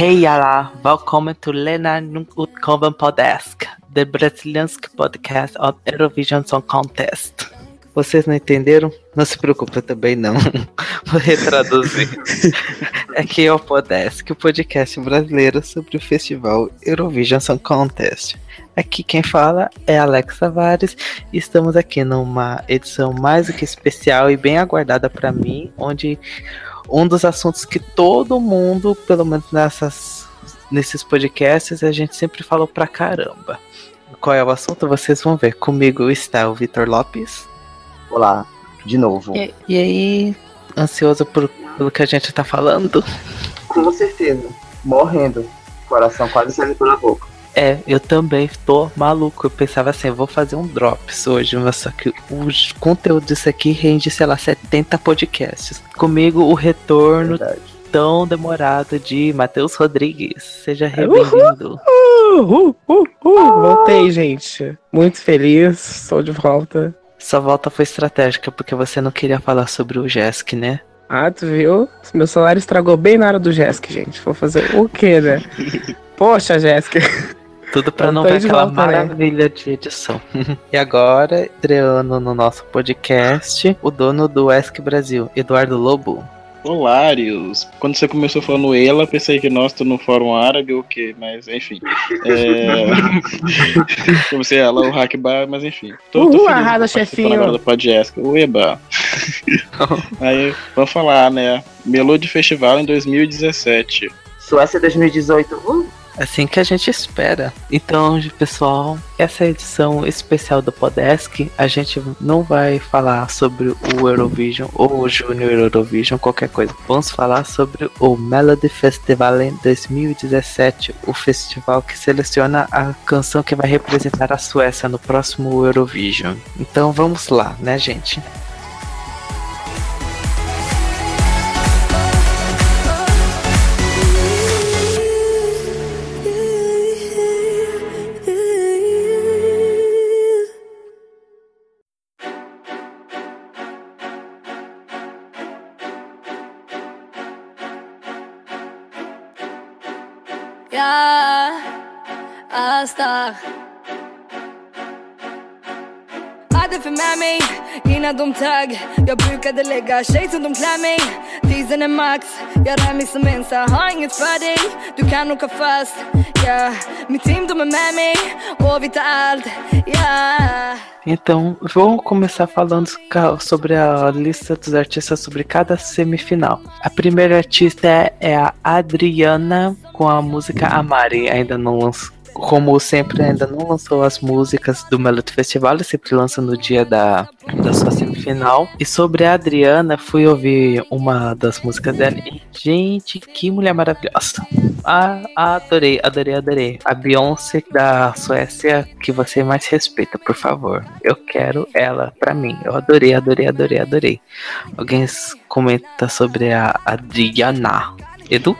Hej alla! Välkommen till Lena Utkoven Podesk, the brasiliansk podcast of Eurovision Song Contest. Vocês não entenderam? Não se preocupe, também não. Vou retraduzir. é que é o Podesk, o podcast brasileiro sobre o festival Eurovision Song Contest. Aqui quem fala é Alex Tavares e estamos aqui numa edição mais do que especial e bem aguardada para mim, onde um dos assuntos que todo mundo, pelo menos nessas, nesses podcasts, a gente sempre falou pra caramba. Qual é o assunto? Vocês vão ver. Comigo está o Vitor Lopes. Olá, de novo. E, e aí, ansioso por, pelo que a gente tá falando? Com certeza. Morrendo. Coração quase saindo pela boca. É, eu também tô maluco. Eu pensava assim, eu vou fazer um drops hoje, mas só que o conteúdo disso aqui rende, sei lá, 70 podcasts. Comigo, o retorno Verdade. tão demorado de Matheus Rodrigues. Seja bem-vindo. Voltei, gente. Muito feliz, estou de volta. Sua volta foi estratégica porque você não queria falar sobre o Jesk, né? Ah, tu viu? Meu celular estragou bem na hora do Jesk, gente. Vou fazer o quê, né? Poxa, Jéssica. Tudo para não ver aquela volta, né? maravilha né? de edição. e agora, estreando no nosso podcast, o dono do ESC Brasil, Eduardo Lobo. Olários. Quando você começou falando ela, pensei que nós tô no fórum árabe ou o quê, mas enfim. É... Comecei ela, o Hackbar, mas enfim. Tô, Uhul, tô arrasa, chefinho. Agora do podcast. Ueba. Aí, vamos falar, né? Melody Festival em 2017. Suécia 2018. Uh! Assim que a gente espera. Então, pessoal, essa edição especial do Podesk, a gente não vai falar sobre o Eurovision ou o Junior Eurovision, qualquer coisa. Vamos falar sobre o Melody Festival em 2017, o festival que seleciona a canção que vai representar a Suécia no próximo Eurovision. Então, vamos lá, né, gente? Jag brukade lägga klär mig är max, jag rör mig som har inget för dig Du kan åka fast, yeah Mitt team är med mig och vi tar allt, yeah Então, vou começar falando sobre a lista dos artistas sobre cada semifinal. A primeira artista é, é a Adriana com a música Amari, ainda não lançou como sempre, ainda não lançou as músicas do Melody Festival, ele sempre lança no dia da, da sua semifinal. E sobre a Adriana, fui ouvir uma das músicas dela e, gente, que mulher maravilhosa. Ah, adorei, adorei, adorei. A Beyoncé da Suécia que você mais respeita, por favor. Eu quero ela pra mim. Eu adorei, adorei, adorei, adorei. Alguém comenta sobre a Adriana. Edu?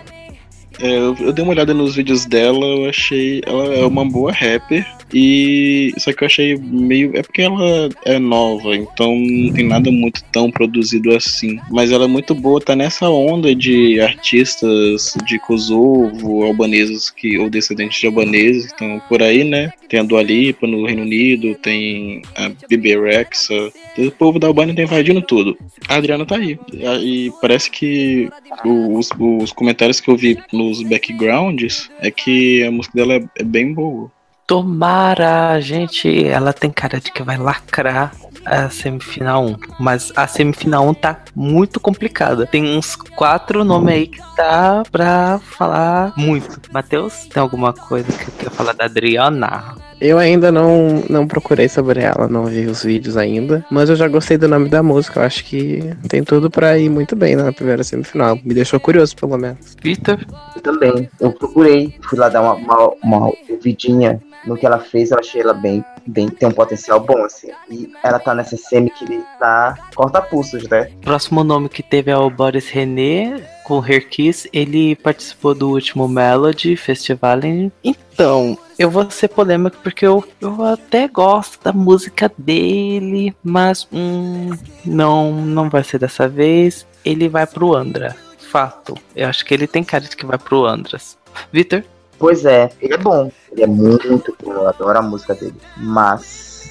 É, eu, eu, dei uma olhada nos vídeos dela, eu achei. Ela é uma boa rapper. E só que eu achei meio. É porque ela é nova, então não tem nada muito tão produzido assim. Mas ela é muito boa, tá nessa onda de artistas de Kosovo, albaneses que, ou descendentes de albaneses, então por aí, né? Tem a Dua Lipa no Reino Unido, tem a Bibi Rexa. O povo da Albânia tá invadindo tudo. A Adriana tá aí. E parece que os, os comentários que eu vi nos backgrounds é que a música dela é, é bem boa. Tomara, gente, ela tem cara de que vai lacrar a semifinal 1. Mas a semifinal 1 tá muito complicada. Tem uns quatro nomes aí que tá pra falar muito. Matheus, tem alguma coisa que quer falar da Adriana? Eu ainda não, não procurei sobre ela, não vi os vídeos ainda. Mas eu já gostei do nome da música. Eu acho que tem tudo pra ir muito bem na primeira semifinal. Me deixou curioso, pelo menos. Vitor? Eu também. Eu procurei. Fui lá dar uma, uma, uma ouvidinha no que ela fez, eu achei ela bem, bem, tem um potencial bom, assim. E ela tá nessa semi que ele tá corta-pulsos, né? Próximo nome que teve é o Boris René, com Her Kiss. Ele participou do último Melody Festival. Então, eu vou ser polêmico porque eu, eu até gosto da música dele, mas hum, não, não vai ser dessa vez. Ele vai pro Andra fato. Eu acho que ele tem cara de que vai pro Andras. Vitor? Pois é, ele é bom. Ele é muito bom, eu adoro a música dele. Mas,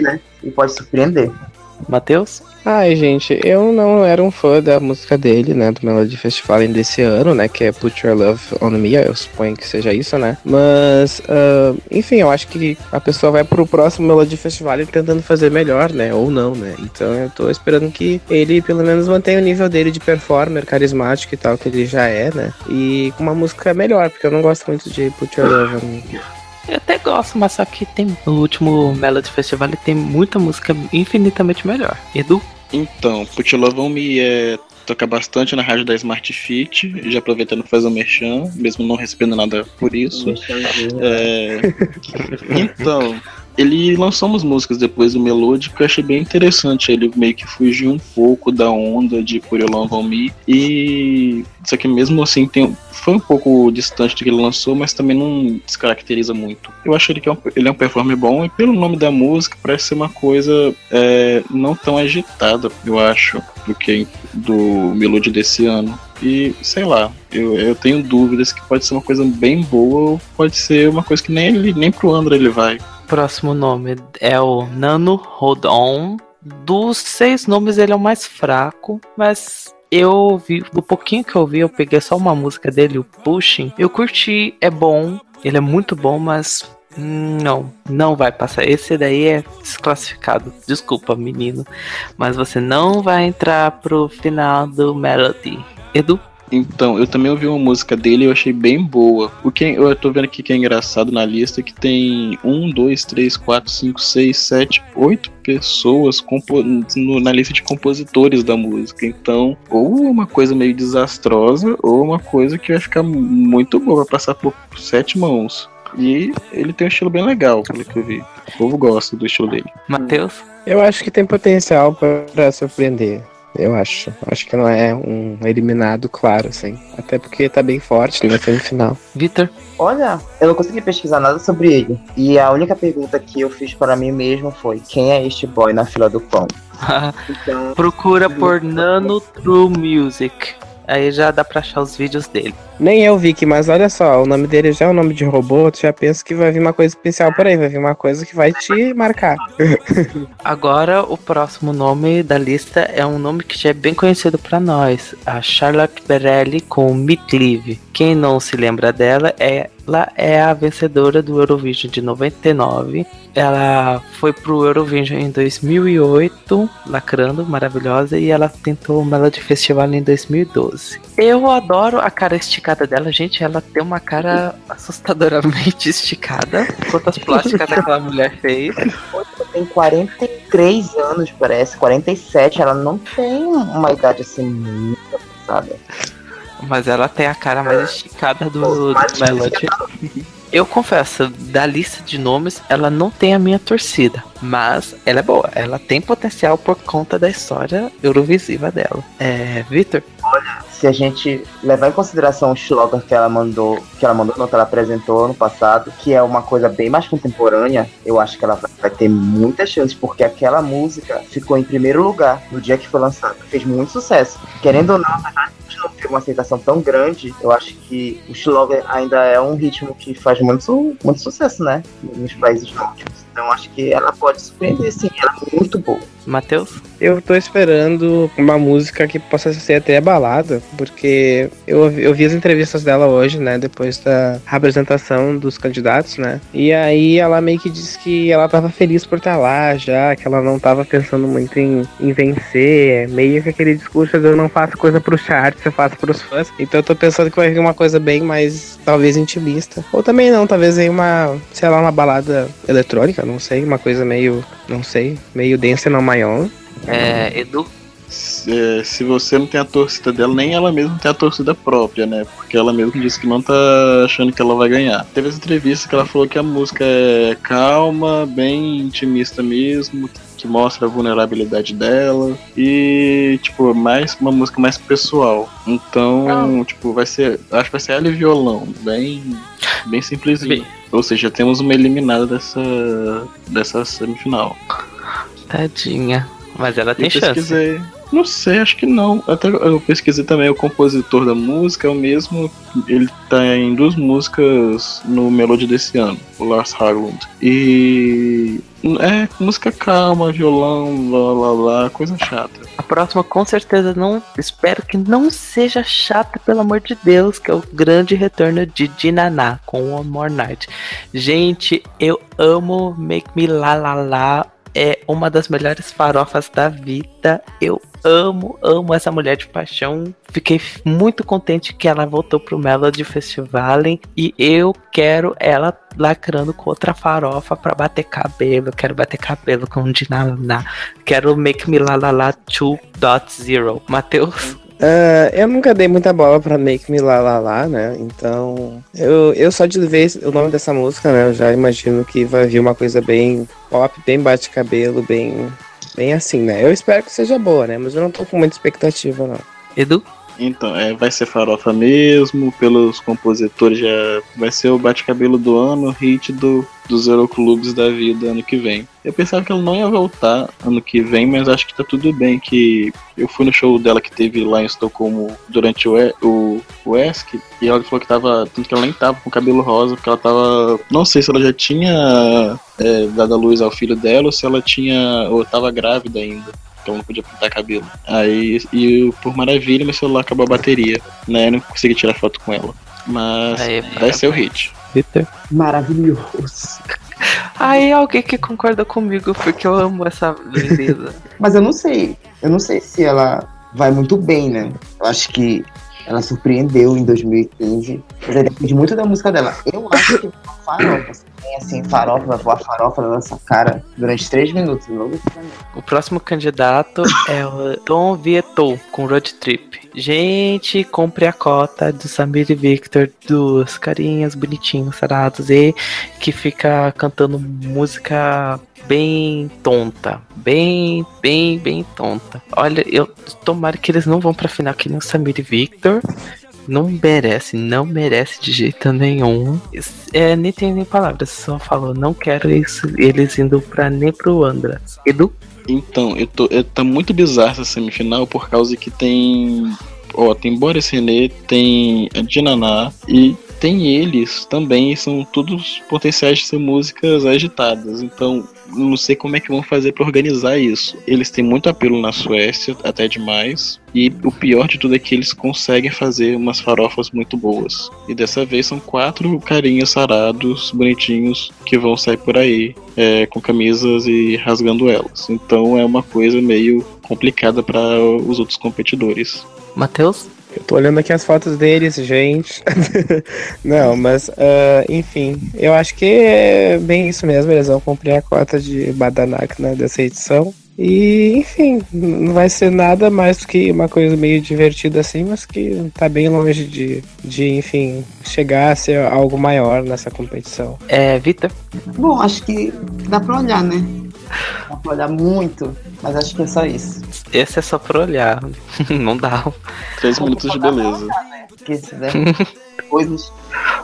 né? Ele pode surpreender. Matheus? Ai, gente, eu não era um fã da música dele, né? Do Melody Festival desse ano, né? Que é Put Your Love on Me, eu suponho que seja isso, né? Mas, uh, enfim, eu acho que a pessoa vai pro próximo Melody Festival tentando fazer melhor, né? Ou não, né? Então eu tô esperando que ele pelo menos mantenha o nível dele de performer, carismático e tal, que ele já é, né? E com uma música melhor, porque eu não gosto muito de Put Your Love on Me. Eu até gosto, mas só que tem no último Melody Festival tem muita música infinitamente melhor. Edu? Então, Put Love on Me é toca bastante na rádio da Smart Fit, já aproveitando fazer o merchan, mesmo não recebendo nada por isso. É... Então, ele lançou umas músicas depois do Melodic que eu achei bem interessante. Ele meio que fugiu um pouco da onda de Put Your Love Me. E. Só que mesmo assim tem, foi um pouco distante do que ele lançou, mas também não descaracteriza muito. Eu acho ele que é um, ele é um performer bom e pelo nome da música parece ser uma coisa é, não tão agitada, eu acho, do que do Melody desse ano. E sei lá, eu, eu tenho dúvidas que pode ser uma coisa bem boa ou pode ser uma coisa que nem ele, nem pro Andra ele vai. Próximo nome é o Nano Hold On. Dos seis nomes, ele é o mais fraco, mas eu vi, do pouquinho que eu vi, eu peguei só uma música dele, o Pushing. Eu curti, é bom, ele é muito bom, mas não, não vai passar. Esse daí é desclassificado. Desculpa, menino, mas você não vai entrar pro final do Melody. Edu? Então, eu também ouvi uma música dele e eu achei bem boa. O que eu tô vendo aqui que é engraçado na lista é que tem um, dois, três, quatro, cinco, seis, sete, oito pessoas no, na lista de compositores da música. Então, ou uma coisa meio desastrosa, ou uma coisa que vai ficar muito boa, vai passar por sete mãos. E ele tem um estilo bem legal, pelo que eu vi. O povo gosta do estilo dele. Matheus? Eu acho que tem potencial para surpreender. Eu acho. Acho que não é um eliminado claro, assim. Até porque tá bem forte na semifinal. Vitor? Olha, eu não consegui pesquisar nada sobre ele. E a única pergunta que eu fiz para mim mesmo foi: quem é este boy na fila do pão? então, Procura por Nano True Music. Aí já dá pra achar os vídeos dele. Nem eu, Vicky, mas olha só, o nome dele já é o nome de robô, tu já pensa que vai vir uma coisa especial por aí, vai vir uma coisa que vai te marcar. Agora, o próximo nome da lista é um nome que já é bem conhecido para nós, a Charlotte Berelli com Midlive. Quem não se lembra dela, é, ela é a vencedora do Eurovision de 99. Ela foi pro Eurovision em 2008, lacrando, maravilhosa, e ela tentou o Melody Festival em 2012. Eu adoro a cara esticada dela, gente. Ela tem uma cara assustadoramente esticada. Quantas plásticas aquela mulher fez. Tem 43 anos, parece, 47. Ela não tem uma idade assim muito avançada. Mas ela tem a cara mais esticada do, do Melody. Eu confesso, da lista de nomes, ela não tem a minha torcida. Mas ela é boa. Ela tem potencial por conta da história eurovisiva dela. É, Victor? Olha, se a gente levar em consideração o slogan que ela mandou, que ela mandou, não, que ela apresentou ano passado, que é uma coisa bem mais contemporânea, eu acho que ela vai ter muitas chances, porque aquela música ficou em primeiro lugar no dia que foi lançada. Fez muito sucesso. Querendo ou não, apesar de não ter uma aceitação tão grande, eu acho que o slogan ainda é um ritmo que faz muito, muito sucesso, né? Nos países nórdicos. Então acho que ela pode surpreender sim, ela é muito boa. Matheus? Eu tô esperando uma música que possa ser até balada, porque eu, eu vi as entrevistas dela hoje, né, depois da apresentação dos candidatos, né, e aí ela meio que disse que ela tava feliz por estar lá já, que ela não tava pensando muito em, em vencer, meio que aquele discurso de eu não faço coisa pro charts, eu faço pros fãs, então eu tô pensando que vai vir uma coisa bem mais, talvez, intimista, ou também não, talvez aí uma, sei lá, uma balada eletrônica, não sei, uma coisa meio, não sei, meio densa não maior. É, Edu? Se, é, se você não tem a torcida dela, nem ela mesma tem a torcida própria, né? Porque ela mesma disse que não tá achando que ela vai ganhar. Teve essa entrevista que ela falou que a música é calma, bem intimista mesmo, que mostra a vulnerabilidade dela e tipo mais uma música mais pessoal então ah. tipo vai ser acho que vai ser ela e violão bem bem simplesinho ou seja temos uma eliminada dessa dessa semifinal Tadinha. Mas ela tem eu pesquisei, chance. Não sei, acho que não. Até eu pesquisei também, o compositor da música é o mesmo. Ele tá em duas músicas no Melody desse ano, o Lars Haglund. E. É, música calma, violão, lá lá lá, coisa chata. A próxima, com certeza, não. Espero que não seja chata, pelo amor de Deus, que é o grande retorno de Dinaná com One More Night. Gente, eu amo Make Me La La La. É uma das melhores farofas da vida. Eu amo, amo essa mulher de paixão. Fiquei muito contente que ela voltou pro Melody Festival e eu quero ela lacrando com outra farofa pra bater cabelo. Quero bater cabelo com Dinaná. Quero Make Me La La La 2.0. Matheus? Uh, eu nunca dei muita bola pra Make Me La La La, né? Então, eu, eu só de ver o nome dessa música, né? Eu já imagino que vai vir uma coisa bem pop, bem bate-cabelo, bem, bem assim, né? Eu espero que seja boa, né? Mas eu não tô com muita expectativa, não. Edu? Então, é, vai ser farofa mesmo, pelos compositores já vai ser o bate-cabelo do ano, hit do, dos Euroclubes da vida ano que vem. Eu pensava que ela não ia voltar ano que vem, mas acho que tá tudo bem, que eu fui no show dela que teve lá em Estocolmo durante o, o, o ESC, e ela falou que tava, tanto que ela nem tava com cabelo rosa, porque ela tava, não sei se ela já tinha é, dado a luz ao filho dela, ou se ela tinha, ou tava grávida ainda então não podia pintar cabelo. Aí, e por maravilha, meu celular acabou a bateria, né? Eu não consegui tirar foto com ela. Mas Aí, vai ser o hit. Victor? Maravilhoso. Aí alguém que concorda comigo, porque eu amo essa lindeza. Mas eu não sei. Eu não sei se ela vai muito bem, né? Eu acho que ela surpreendeu em 2015. Mas aí depende muito da música dela. Eu acho que é farofa. Se tem assim, farofa, vai voar farofa na nossa cara durante três minutos. Logo O próximo candidato é o Tom Vietou com Road Trip. Gente, compre a cota do Samir e Victor, dos carinhas bonitinhos, sarados e que fica cantando música bem tonta. Bem, bem, bem tonta. Olha, eu tomara que eles não vão pra final que nem o Samir e Victor. Não merece, não merece de jeito nenhum. É, nem tem nem palavras, só falou, não quero isso, eles indo pra, nem pro Andras. Edu? Então, eu tô, eu, tá muito bizarra essa semifinal por causa que tem. Ó, tem Boris René, tem a Dinaná e tem eles também, são todos potenciais de ser músicas agitadas. Então, não sei como é que vão fazer para organizar isso. Eles têm muito apelo na Suécia, até demais. E o pior de tudo é que eles conseguem fazer umas farofas muito boas. E dessa vez são quatro carinhas sarados, bonitinhos, que vão sair por aí é, com camisas e rasgando elas. Então é uma coisa meio complicada para os outros competidores. Matheus? Eu tô olhando aqui as fotos deles, gente. Não, mas, uh, enfim, eu acho que é bem isso mesmo. Eles vão cumprir a cota de Badanak né, dessa edição. E, enfim, não vai ser nada mais que uma coisa meio divertida assim, mas que tá bem longe de, de enfim, chegar a ser algo maior nessa competição. É, Vitor? Bom, acho que dá pra olhar, né? Dá pra olhar muito, mas acho que é só isso. Esse é só pra olhar. não dá. Três minutos de beleza. Se der coisas,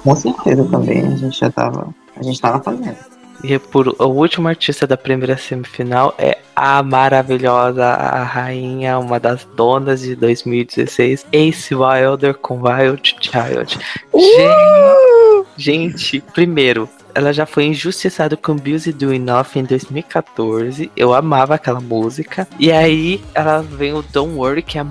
com certeza também a gente já tava. A gente tava fazendo. E por o último artista da primeira semifinal é a maravilhosa, a rainha, uma das donas de 2016, Ace Wilder com Wild Child. Gente, gente, primeiro, ela já foi injustiçada com Busy Doing Nothing em 2014. Eu amava aquela música. E aí ela vem o Don't Worry, que é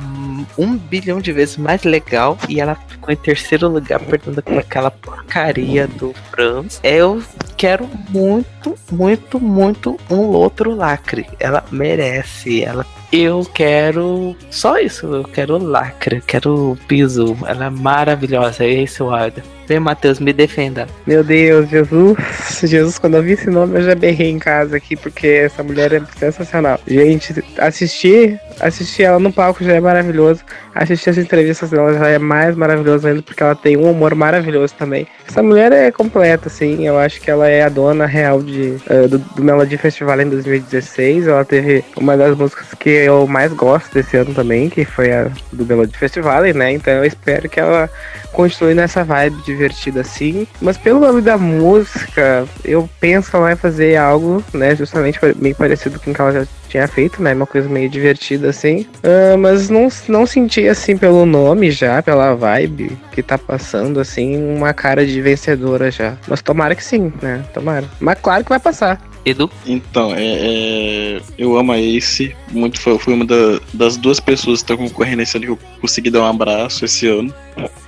um bilhão de vezes mais legal. E ela ficou em terceiro lugar, perdendo com aquela porcaria do Franz. Eu quero muito, muito, muito um outro lacre. Ela merece. Ela eu quero só isso. Eu quero lacre, quero piso. Ela é maravilhosa. É isso, Wilder. Vem, Matheus, me defenda. Meu Deus, Jesus. Jesus, quando eu vi esse nome, eu já berrei em casa aqui, porque essa mulher é sensacional. Gente, assistir, assistir ela no palco já é maravilhoso. Assistir as entrevistas dela já é mais maravilhoso ainda, porque ela tem um humor maravilhoso também. Essa mulher é completa, assim. Eu acho que ela é a dona real de, uh, do, do Melody Festival em 2016. Ela teve uma das músicas que eu mais gosto desse ano também, que foi a do Melody Festival, né? Então eu espero que ela continue nessa vibe divertida assim. Mas pelo nome da música, eu penso que ela vai fazer algo, né? Justamente bem parecido com o que ela já tinha feito, né? Uma coisa meio divertida assim. Uh, mas não, não senti assim pelo nome já, pela vibe que tá passando, assim, uma cara de vencedora já. Mas tomara que sim, né? Tomara. Mas claro que vai passar. Edu? Então, é, é, eu amo a Ace. Muito, foi, foi uma da, das duas pessoas que estão concorrendo esse ano que eu consegui dar um abraço esse ano.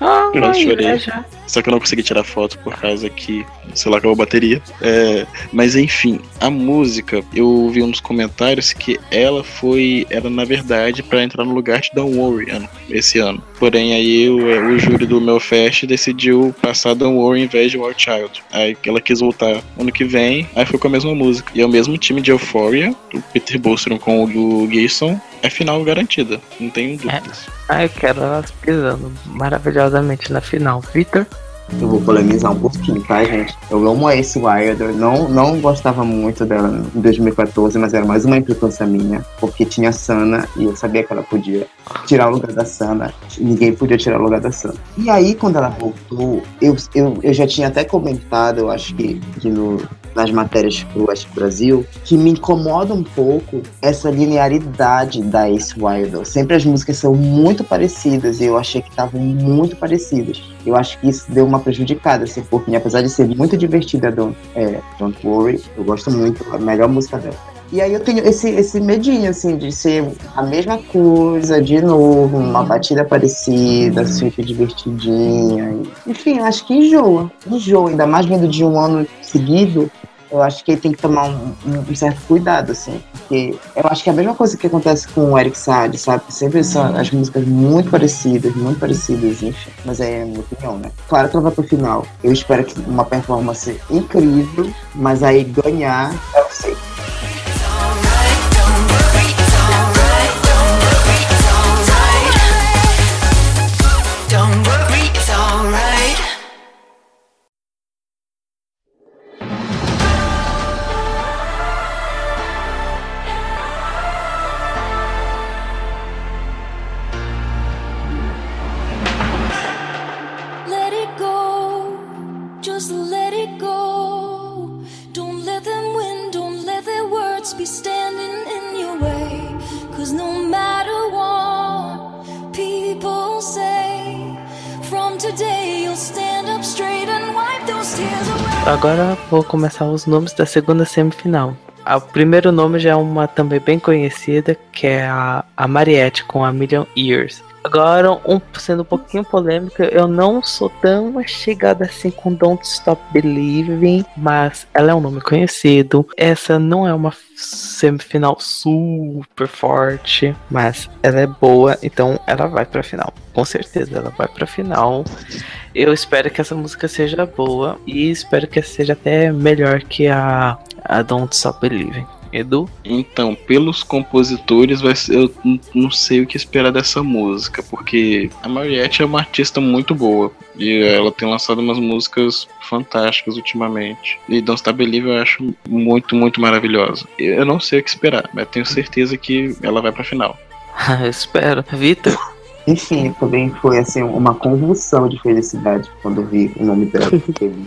Ah, Eu chorei. é já. Só que eu não consegui tirar foto por causa que, sei lá, acabou a bateria. É, mas enfim, a música, eu vi uns comentários que ela foi, era na verdade para entrar no lugar de Don't Worry ano- esse ano. Porém, aí o, o júri do meu fest decidiu passar Don't Worry em vez de War Child. Aí ela quis voltar ano que vem, aí foi com a mesma música. E é o mesmo time de Euphoria, o Peter Bolstrom com o Gayson, é final garantida, não tenho dúvidas. Ah, eu quero elas pisando maravilhosamente na final. Vitor? Eu vou polemizar um pouquinho, tá, gente? Eu amo a Ace Wilder, não, não gostava muito dela em 2014, mas era mais uma implicância minha, porque tinha a Sana e eu sabia que ela podia tirar o lugar da Sana, ninguém podia tirar o lugar da Sana. E aí, quando ela voltou, eu, eu, eu já tinha até comentado, eu acho que, que no, nas matérias pro West Brasil, que me incomoda um pouco essa linearidade da Ace Wilder. Sempre as músicas são muito parecidas e eu achei que estavam muito parecidas. Eu acho que isso deu uma prejudicada, assim, pouquinho. Apesar de ser muito divertida, Don't, é, Don't Worry, eu gosto muito, a melhor música dela. E aí eu tenho esse, esse medinho, assim, de ser a mesma coisa, de novo, uma batida parecida, assim, que divertidinha. Enfim, acho que enjoa. Enjoa, ainda mais vindo de um ano seguido, eu acho que ele tem que tomar um, um- certo cuidado, assim. Porque eu acho que é a mesma coisa que acontece com o Eric Saad, sabe? Sempre são as músicas muito parecidas, muito parecidas, enfim. Mas é a minha opinião, né? Claro que ela vai pro final. Eu espero que uma performance incrível, mas aí ganhar, eu sei. Vou começar os nomes da segunda semifinal. O primeiro nome já é uma também bem conhecida, que é a, a Mariette com a Million Years. Agora, um, sendo um pouquinho polêmica, eu não sou tão chegada assim com Don't Stop Believing, mas ela é um nome conhecido. Essa não é uma semifinal super forte, mas ela é boa, então ela vai pra final. Com certeza, ela vai pra final. Eu espero que essa música seja boa e espero que seja até melhor que a, a Don't Stop Believing. Edu? Então, pelos compositores, vai ser- eu não sei o que esperar dessa música, porque a Mariette é uma artista muito boa e ela tem lançado umas músicas fantásticas ultimamente. E Don't Stop Believe eu acho muito, muito maravilhosa. Eu não sei o que esperar, mas tenho certeza que ela vai pra final. Eu espero. Vitor? Enfim, também foi assim uma convulsão de felicidade quando vi o nome dela,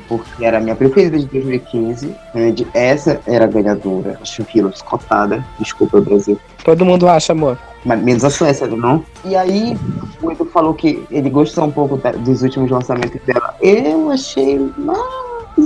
porque era a minha preferida de 2015. né, Essa era a ganhadora, acho que cotada. Desculpa, Brasil. Todo mundo acha, amor. Mas menos a Suécia, não? E aí, o Edu falou que ele gostou um pouco da- dos últimos lançamentos dela. Eu achei mais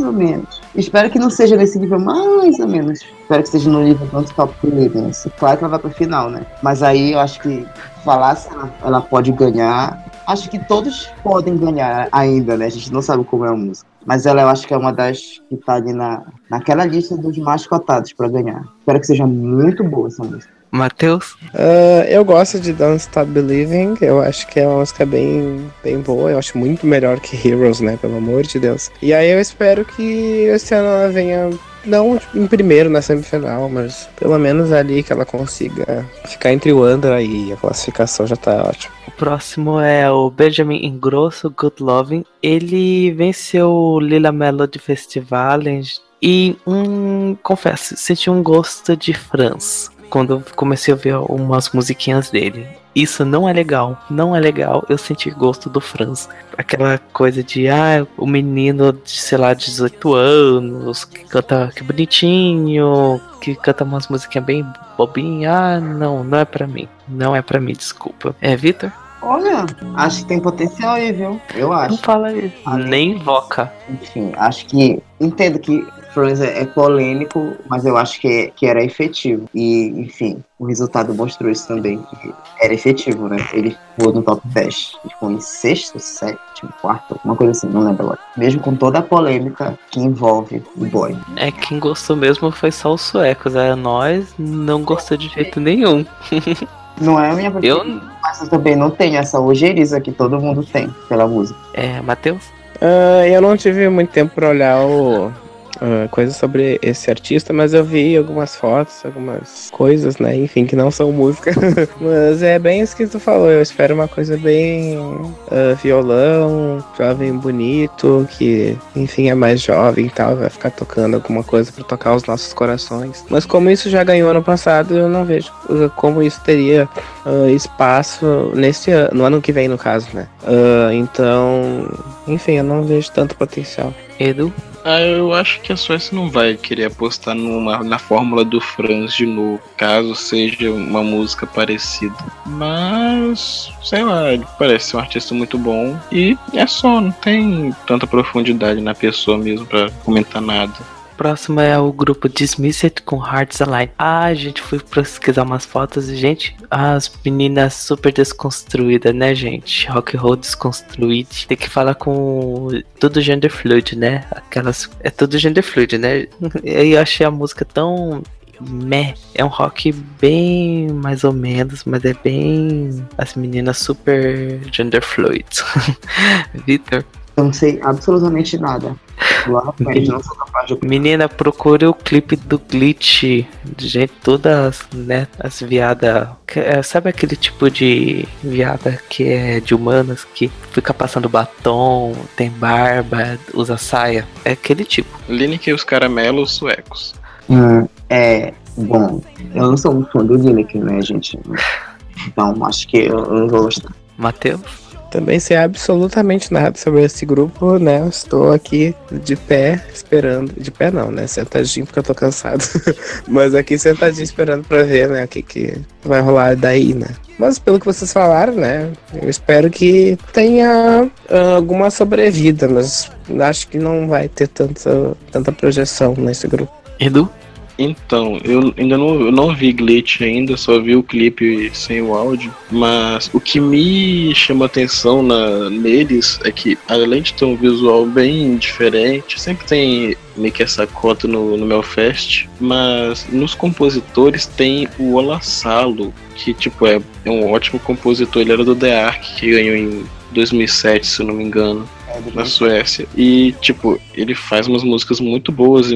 ou menos. Espero que não seja nesse nível mais ou menos. Espero que seja no nível tanto top Living. Claro que ela vai pra final, né? Mas aí eu acho que falar se ela, ela pode ganhar. Acho que todos podem ganhar ainda, né? A gente não sabe como é a música. Mas ela eu acho que é uma das que tá ali na, naquela lista dos mais cotados pra ganhar. Espero que seja muito boa essa música. Matheus? Ah, eu gosto de Don't Stop Believing, eu acho que é uma música bem, bem boa, eu acho muito melhor que Heroes, né, pelo amor de Deus. E aí eu espero que esse ano ela venha, não em primeiro na semifinal, mas pelo menos ali que ela consiga ficar entre o Andra e a classificação já tá ótimo. O próximo é o Benjamin Ingrosso, Good Loving. Ele venceu o Lila Melody Festival e, hum, confesso, senti um gosto de Franz quando comecei a ouvir umas musiquinhas dele. Isso não é legal. Não é legal. Eu senti gosto do Franz. Aquela coisa de, ah, o menino de, sei lá, 18 anos, que canta que bonitinho, que canta umas musiquinhas bem bobinhas. Ah, não, não é pra mim. Não é pra mim, desculpa. É, Vitor? Olha, acho que tem potencial aí, viu? Eu Não acho. fala isso. Ah, Nem invoca. Enfim, acho que. Entendo que Friends é, é polêmico, mas eu acho que, que era efetivo. E, enfim, o resultado mostrou isso também. Que era efetivo, né? Ele ficou no top 10. Ele ficou em sexto, sétimo, quarto, alguma coisa assim, não lembro agora. Mesmo com toda a polêmica que envolve o boy. É, quem gostou mesmo foi só os suecos. É, nós não gostou de jeito nenhum. Não é a minha Eu. Mas eu também não tenho essa ojeriza que todo mundo tem pela música. É, Matheus? Ah, eu não tive muito tempo pra olhar o. ah, coisas sobre esse artista, mas eu vi algumas fotos, algumas coisas, né? Enfim, que não são música. mas é bem isso que tu falou. Eu espero uma coisa bem ah, violão, jovem bonito, que, enfim, é mais jovem e tal, vai ficar tocando alguma coisa pra tocar os nossos corações. Mas como isso já ganhou ano passado, eu não vejo ah, como isso teria ah, espaço nesse ano, no ano que vem, no caso, né? Então, enfim, eu não vejo tanto potencial. Edu? Ah, eu acho que a Suécia não vai querer apostar numa, na fórmula do Franz de novo, caso seja uma música parecida. Mas, sei lá, ele parece ser um artista muito bom. E é só, não tem tanta profundidade na pessoa mesmo pra comentar nada. Próximo é o grupo Dismissed com Hearts Align. Ah, a gente foi pesquisar umas fotos e, gente, as meninas super desconstruídas, né, gente? Rock and roll desconstruído. Tem que falar com tudo gender fluid, né? Aquelas. É tudo gender fluid, né? Eu achei a música tão. Meh. É um rock bem mais ou menos, mas é bem. As meninas super gender fluid. Vitor. Eu não sei absolutamente nada. Lá na frente, não sou capaz de. Menina, procure o clipe do Glitch. Gente, todas, né, as viadas. Sabe aquele tipo de viada que é de humanas, que fica passando batom, tem barba, usa saia? É aquele tipo. Lineker e os caramelos suecos. Hum, é. Bom, eu não sou um fã do Lineker, né, gente? Então, acho que eu eu não vou gostar. Matheus? Também sei absolutamente nada sobre esse grupo, né? Estou aqui de pé esperando. De pé não, né? Sentadinho porque eu tô cansado. Mas aqui sentadinho esperando pra ver, né? O que, que vai rolar daí, né? Mas pelo que vocês falaram, né? Eu espero que tenha ah, alguma sobrevida, mas acho que não vai ter tanta, tanta projeção nesse grupo. Edu? Então, eu ainda não, eu não vi Glitch ainda, só vi o clipe sem o áudio. Mas o que me chama atenção na, neles é que, além de ter um visual bem diferente, sempre tem meio que essa cota no, no Melfest, mas nos compositores tem o Olassalo, que tipo é, é um ótimo compositor, ele era do The Ark, que ganhou em 2007, se eu não me engano na Suécia. E, tipo, ele faz umas músicas muito boas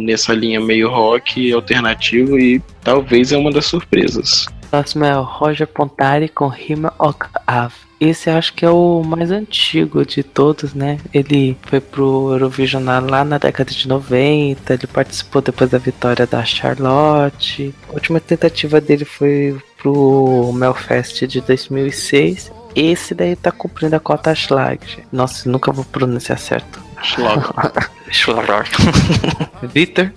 nessa linha meio rock alternativo e talvez é uma das surpresas. Próximo é o Roger Pontari com Rima Ok Ave. Esse acho que é o mais antigo de todos, né? Ele foi pro Eurovision lá- lá na década de 90, ele participou depois da vitória da Charlotte. A última tentativa dele foi pro Melfest de 2006. Esse daí tá cumprindo a cota Schlag. Nossa, nunca vou pronunciar certo. Schlag. Schlag. Victor?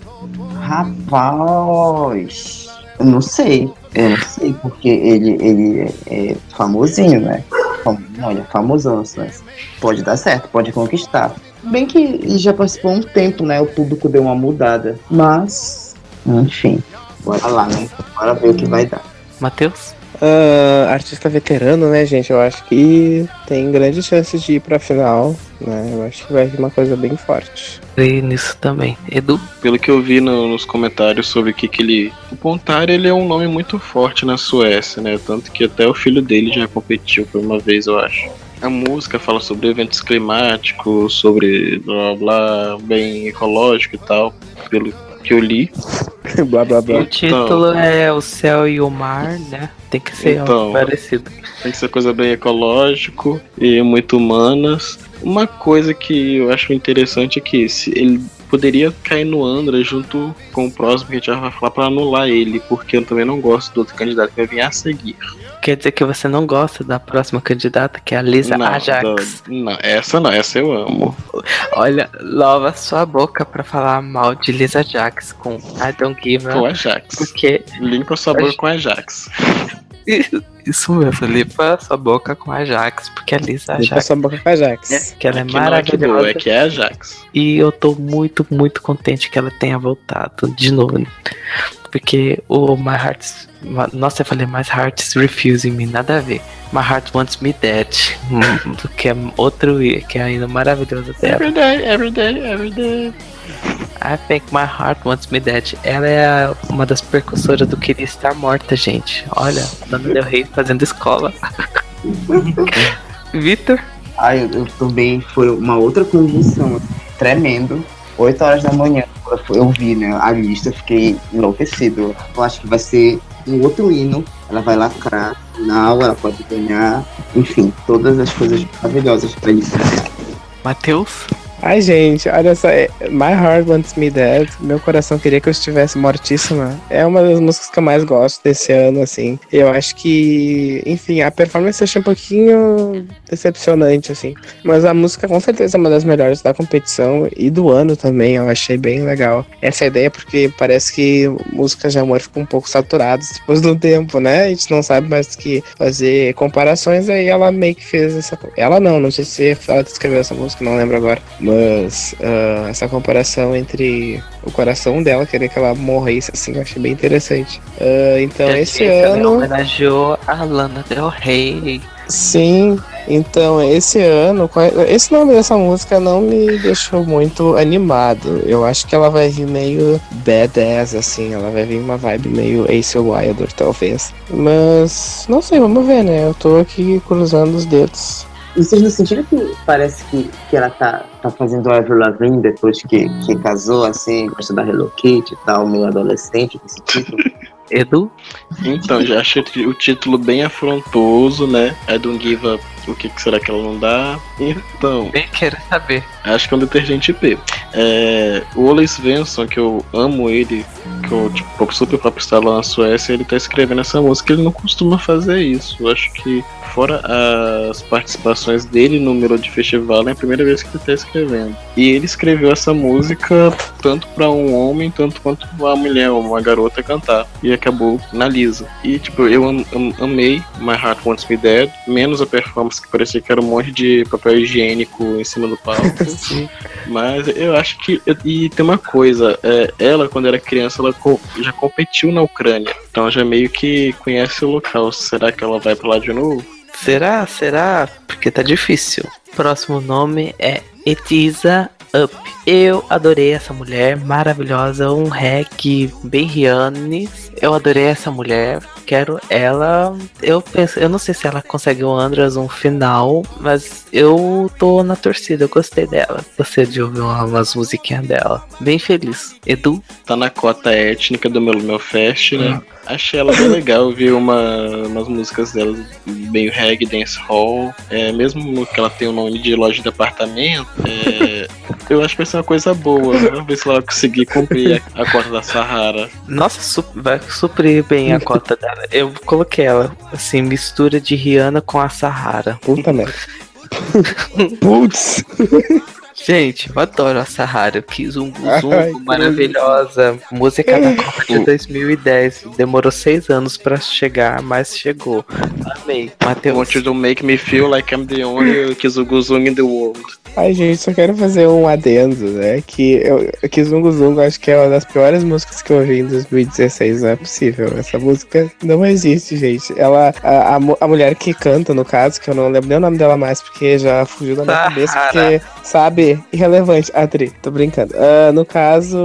Rapaz, eu não sei. Eu não sei, porque ele, ele é, é famosinho, né? Fam- Não, ele é famosão, né? Pode dar certo, pode conquistar. Bem que ele já participou há um tempo, né? O público deu uma mudada. Mas, enfim, bora lá, né? Bora ver o que vai dar. Matheus? Ah, artista veterano, né, gente? Eu acho que tem grandes chances de ir pra final, né? Eu acho que vai vir uma coisa bem forte. Creio nisso também. Edu? Pelo que eu vi no- nos comentários sobre o que, que ele. O Pontari ele é um nome muito forte na Suécia, né? Tanto que até o filho dele já competiu por uma vez, eu acho. A música fala sobre eventos climáticos, sobre blá blá, blá bem ecológico e tal, pelo que eu li. blá blá blá. O título é O Céu e o Mar, né? Tem que ser Então. algo parecido. Tem que ser coisa bem ecológico e muito humanas. Uma coisa que eu acho interessante é que se ele poderia cair no Andra junto com o próximo que a gente vai falar pra anular ele, porque eu também não gosto do outro candidato que vai vir a seguir. quer dizer que você não gosta da próxima candidata, que é a Lisa não, Ajax. do- não, essa não, essa eu amo. Olha, lava sua boca pra falar mal de Lisa Ajax com I Don't Give Com a... Ajax. Porque Limpa sua boca com Ajax. Isso mesmo, limpa sua boca com a Ajax, porque a Lisa Limpa Ajax, sua boca com a Jax. é, que ela é que não é que boa, maravilhosa. é que é Ajax. E eu tô muito, muito contente que ela tenha voltado de novo. né? Porque o My Heart's. Nossa, eu falei My Heart's Refusing Me, nada a ver. My Heart Wants Me Dead. hum, que é outro que é ainda maravilhoso dela. Every day, every day, every day. I think My Heart Wants Me Dead. Ela é uma das precursoras do Queria Estar Morta, gente. Olha, Dona Del Rey fazendo escola. Vitor? Ai, eu, eu também foi uma outra convulsão tremendo. 8 horas da manhã, eu vi né, a lista, eu fiquei enlouquecido. Eu acho que vai ser um outro hino. Ela vai lacrar final, ela pode ganhar. Enfim, todas as coisas maravilhosas pra isso. Matheus? Ai, gente, olha só. é- My Heart Wants Me Dead. Meu coração queria que eu estivesse mortíssima. É uma das músicas que eu mais gosto desse ano, assim. Eu acho que, enfim, a performance eu achei um pouquinho decepcionante, assim. Mas a música com certeza é uma das melhores da competição e do ano também. Eu achei bem legal. Essa ideia, porque parece que músicas de amor ficam um pouco saturadas depois do tempo, né? A gente não sabe mais do que fazer comparações. Aí ela meio que fez essa. Ela não, não sei se ela escreveu essa música, não lembro agora. Mas ah, essa comparação entre o coração dela, querer que ela morresse, assim, eu achei bem interessante. Ah, então, Quer esse ela ano. homenageou a Lana Del Rey. Sim, então esse ano, esse nome dessa música não me deixou muito animado. Eu acho que ela vai vir meio badass, assim, ela vai vir uma vibe meio Ace Wilder, talvez. Mas não sei, vamos ver, né? Eu tô aqui cruzando os dedos. Vocês não sentiram que parece que, que ela tá, tá fazendo Avril Lavigne depois que, que casou, assim, gosta da Hello Kitty e tal, meio adolescente, com esse título? Edu? Então, já achei o título bem afrontoso, né? I don't give up. O que, que será que ela não dá? Então, Bem quero saber. acho que é um detergente P. É, o Ole Svensson, que eu amo ele, que eu, tipo, super popstar lá na Suécia, ele tá escrevendo essa música, ele não costuma fazer isso. Eu acho que, fora as participações dele no Melody Festival, é a primeira vez que ele tá escrevendo. E ele escreveu essa música tanto pra um homem, tanto quanto uma mulher, uma garota cantar. E acabou na Lisa. E, tipo, eu am- am- amei My Heart Wants Me Dead, menos a performance que parecia que era um monte de papel higiênico em cima do palco. Mas eu acho que. E tem uma coisa, é, ela, quando era criança, ela co- já competiu na Ucrânia. Então já meio que conhece o local. Será que ela vai pra lá de novo? Será? Será? Porque tá difícil. Próximo nome é Etiza Up. Eu adorei essa mulher, maravilhosa, um hack bem Rihannes. Eu adorei essa mulher, quero ela. Eu penso, eu não sei se ela consegue o Andras um final, mas eu tô na torcida, eu gostei dela. Gostei de ouvir uma- umas musiquinhas dela. Bem feliz. Edu, Tá na cota étnica do meu, meu fest, né? Achei ela bem legal, vi uma, umas músicas dela meio reggae, dance hall. É, mesmo que ela tenha o nome de loja de apartamento, é, eu acho que vai ser uma coisa boa. Vamos ver se ela vai conseguir cumprir a, a cota da Sahara. Nossa, su- vai suprir bem a cota dela. Eu coloquei ela, assim, mistura de Rihanna com a Sahara. Puta merda. Putz! Gente, eu adoro a Sahara. Kizungu Ai, Zungu, que maravilhosa. Música da Copa de 2010. Demorou seis anos pra chegar, mas chegou. Amei. Matheus. want you to make me feel like I'm the only Kizuguzung in the world. Ai, gente, só quero fazer um adendo, né? Que eu, que Zungo Zungo acho que é uma das piores músicas que eu ouvi em 2016. Não é possível. Essa música não existe, gente. Ela, a, a, a mulher que canta, no caso, que eu não lembro nem o nome dela mais, porque já fugiu da minha Sahara. cabeça, porque, sabe, irrelevante. Adri, tô brincando. Ah, no caso,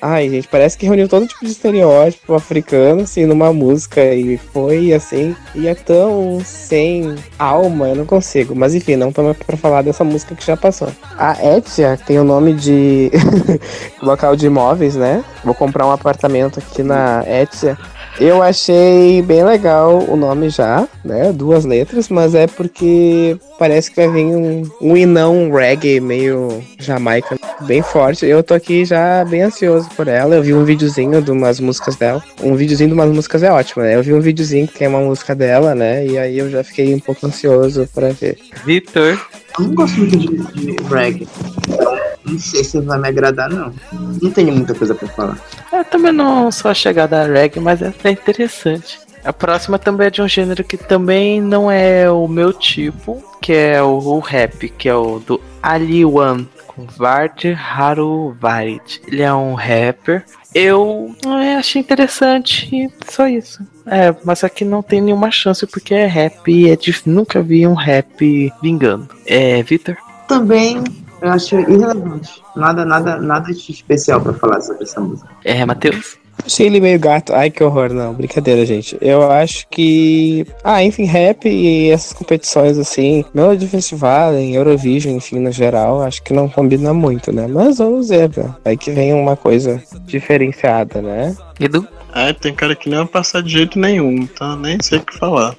ai, gente, parece que reuniu todo tipo de estereótipo africano, assim, numa música, e foi assim, e é tão sem alma, eu não consigo. Mas enfim, não estamos pra falar dessa música que já passou. A Etia tem o nome de local de imóveis, né? Vou comprar um apartamento aqui na Etia. Eu achei bem legal o nome já, né? Duas letras, mas é porque parece que vai vir um, um e não um reggae meio jamaica, bem forte. Eu tô aqui já bem ansioso por ela. Eu vi um videozinho de umas músicas dela. Um videozinho de umas músicas é ótimo, né? Eu vi um videozinho que tem uma música dela, né? E aí eu já fiquei um pouco ansioso pra ver. Vitor, Eu não gosto muito de, de reggae. Não sei se vai me agradar, não. Não tenho muita coisa pra falar. eu também não sou a chegada a reggae, mas é até interessante. A próxima também é de um gênero que também não é o meu tipo, que é o, o rap, que é o do Ali One, com Vard Haru Varit. Ele é um rapper. Eu é, achei interessante só isso. É, mas aqui não tem nenhuma chance porque é rap e é dif- nunca vi um rap vingando. É, Vitor? Também eu acho irrelevante. Nada, nada, nada de especial pra falar sobre essa música. É, Matheus? Achei ele meio gato. Ai, que horror. Não, brincadeira, gente. Eu acho que. Ah, enfim, rap e essas competições assim, Melody Festival, em Eurovision, enfim, no geral, acho que não combina muito, né? Mas vamos ver, né? Aí que vem uma coisa diferenciada, né? Edu? Ah, tem cara que não vai passar de jeito nenhum, então nem sei o que falar.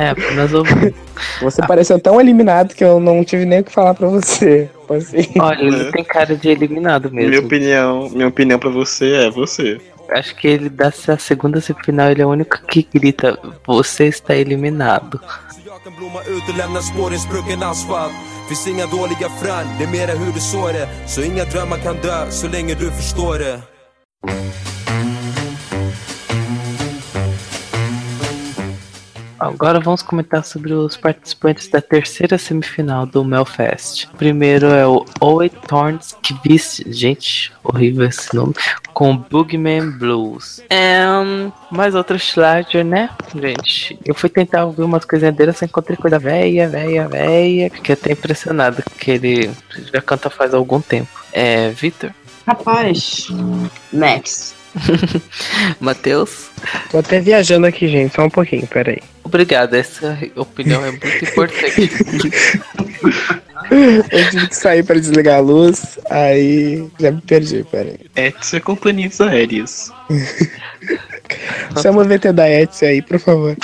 É, apenas ouvi. Você pareceu tão eliminado que eu não tive nem o que falar pra você. Assim. Olha, ele tem cara de eliminado mesmo. Minha opinião, minha opinião pra você é você. Acho que ele dá a segunda semifinal, ele é o único que grita: Você está eliminado. Så jag kan blomma ut och lämna spår i en sprucken asfalt Finns inga dåliga frön, det är mera hur du sår det Så inga drömmar kan dö, så länge du förstår det Agora vamos comentar sobre os participantes da terceira semifinal do Melfest. O primeiro é o Owe Thorns Kvist, gente, horrível esse nome, com Boogeyman Blues. Um, mais outro Schlager, né, gente? Eu fui tentar ouvir umas coisinhas dele, eu só encontrei coisa velha, velha, velha, fiquei até impressionado que ele já canta faz algum tempo. É, Vitor? Rapaz, next. Matheus? Tô até viajando aqui, gente, só um pouquinho, peraí. Obrigado, essa opinião é muito importante. Eu tive que sair pra desligar a luz, aí já me perdi, peraí. Etsy é companhias aéreas. Chama o VT da Etsy aí, por favor.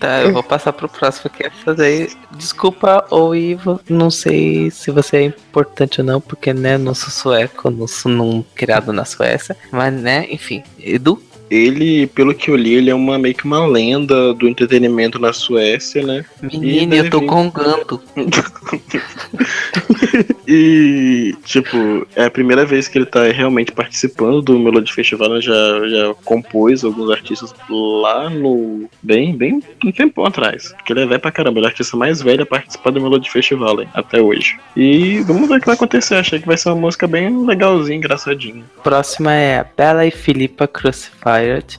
Tá, eu vou passar pro próximo que essas aí. Desculpa, ô Ivo, não sei se você é importante ou não, porque né, não sou sueco, não sou num, criado na Suécia, mas né, enfim. Edu? Ele, pelo que eu li, ele é uma meio que uma lenda do entretenimento na Suécia, né? Menino, eu tô deve- gongando. E, tipo, é a primeira vez que ele tá realmente participando do Melody Festival, né? já, já compôs alguns artistas lá no. Bem, bem um tempo atrás. Porque ele é velho pra caramba, ele é o artista mais velho a participar do Melody Festival hein, até hoje. E vamos ver o que vai acontecer. Achei que vai ser uma música bem legalzinha, engraçadinha. Próxima é a Bella e Filipa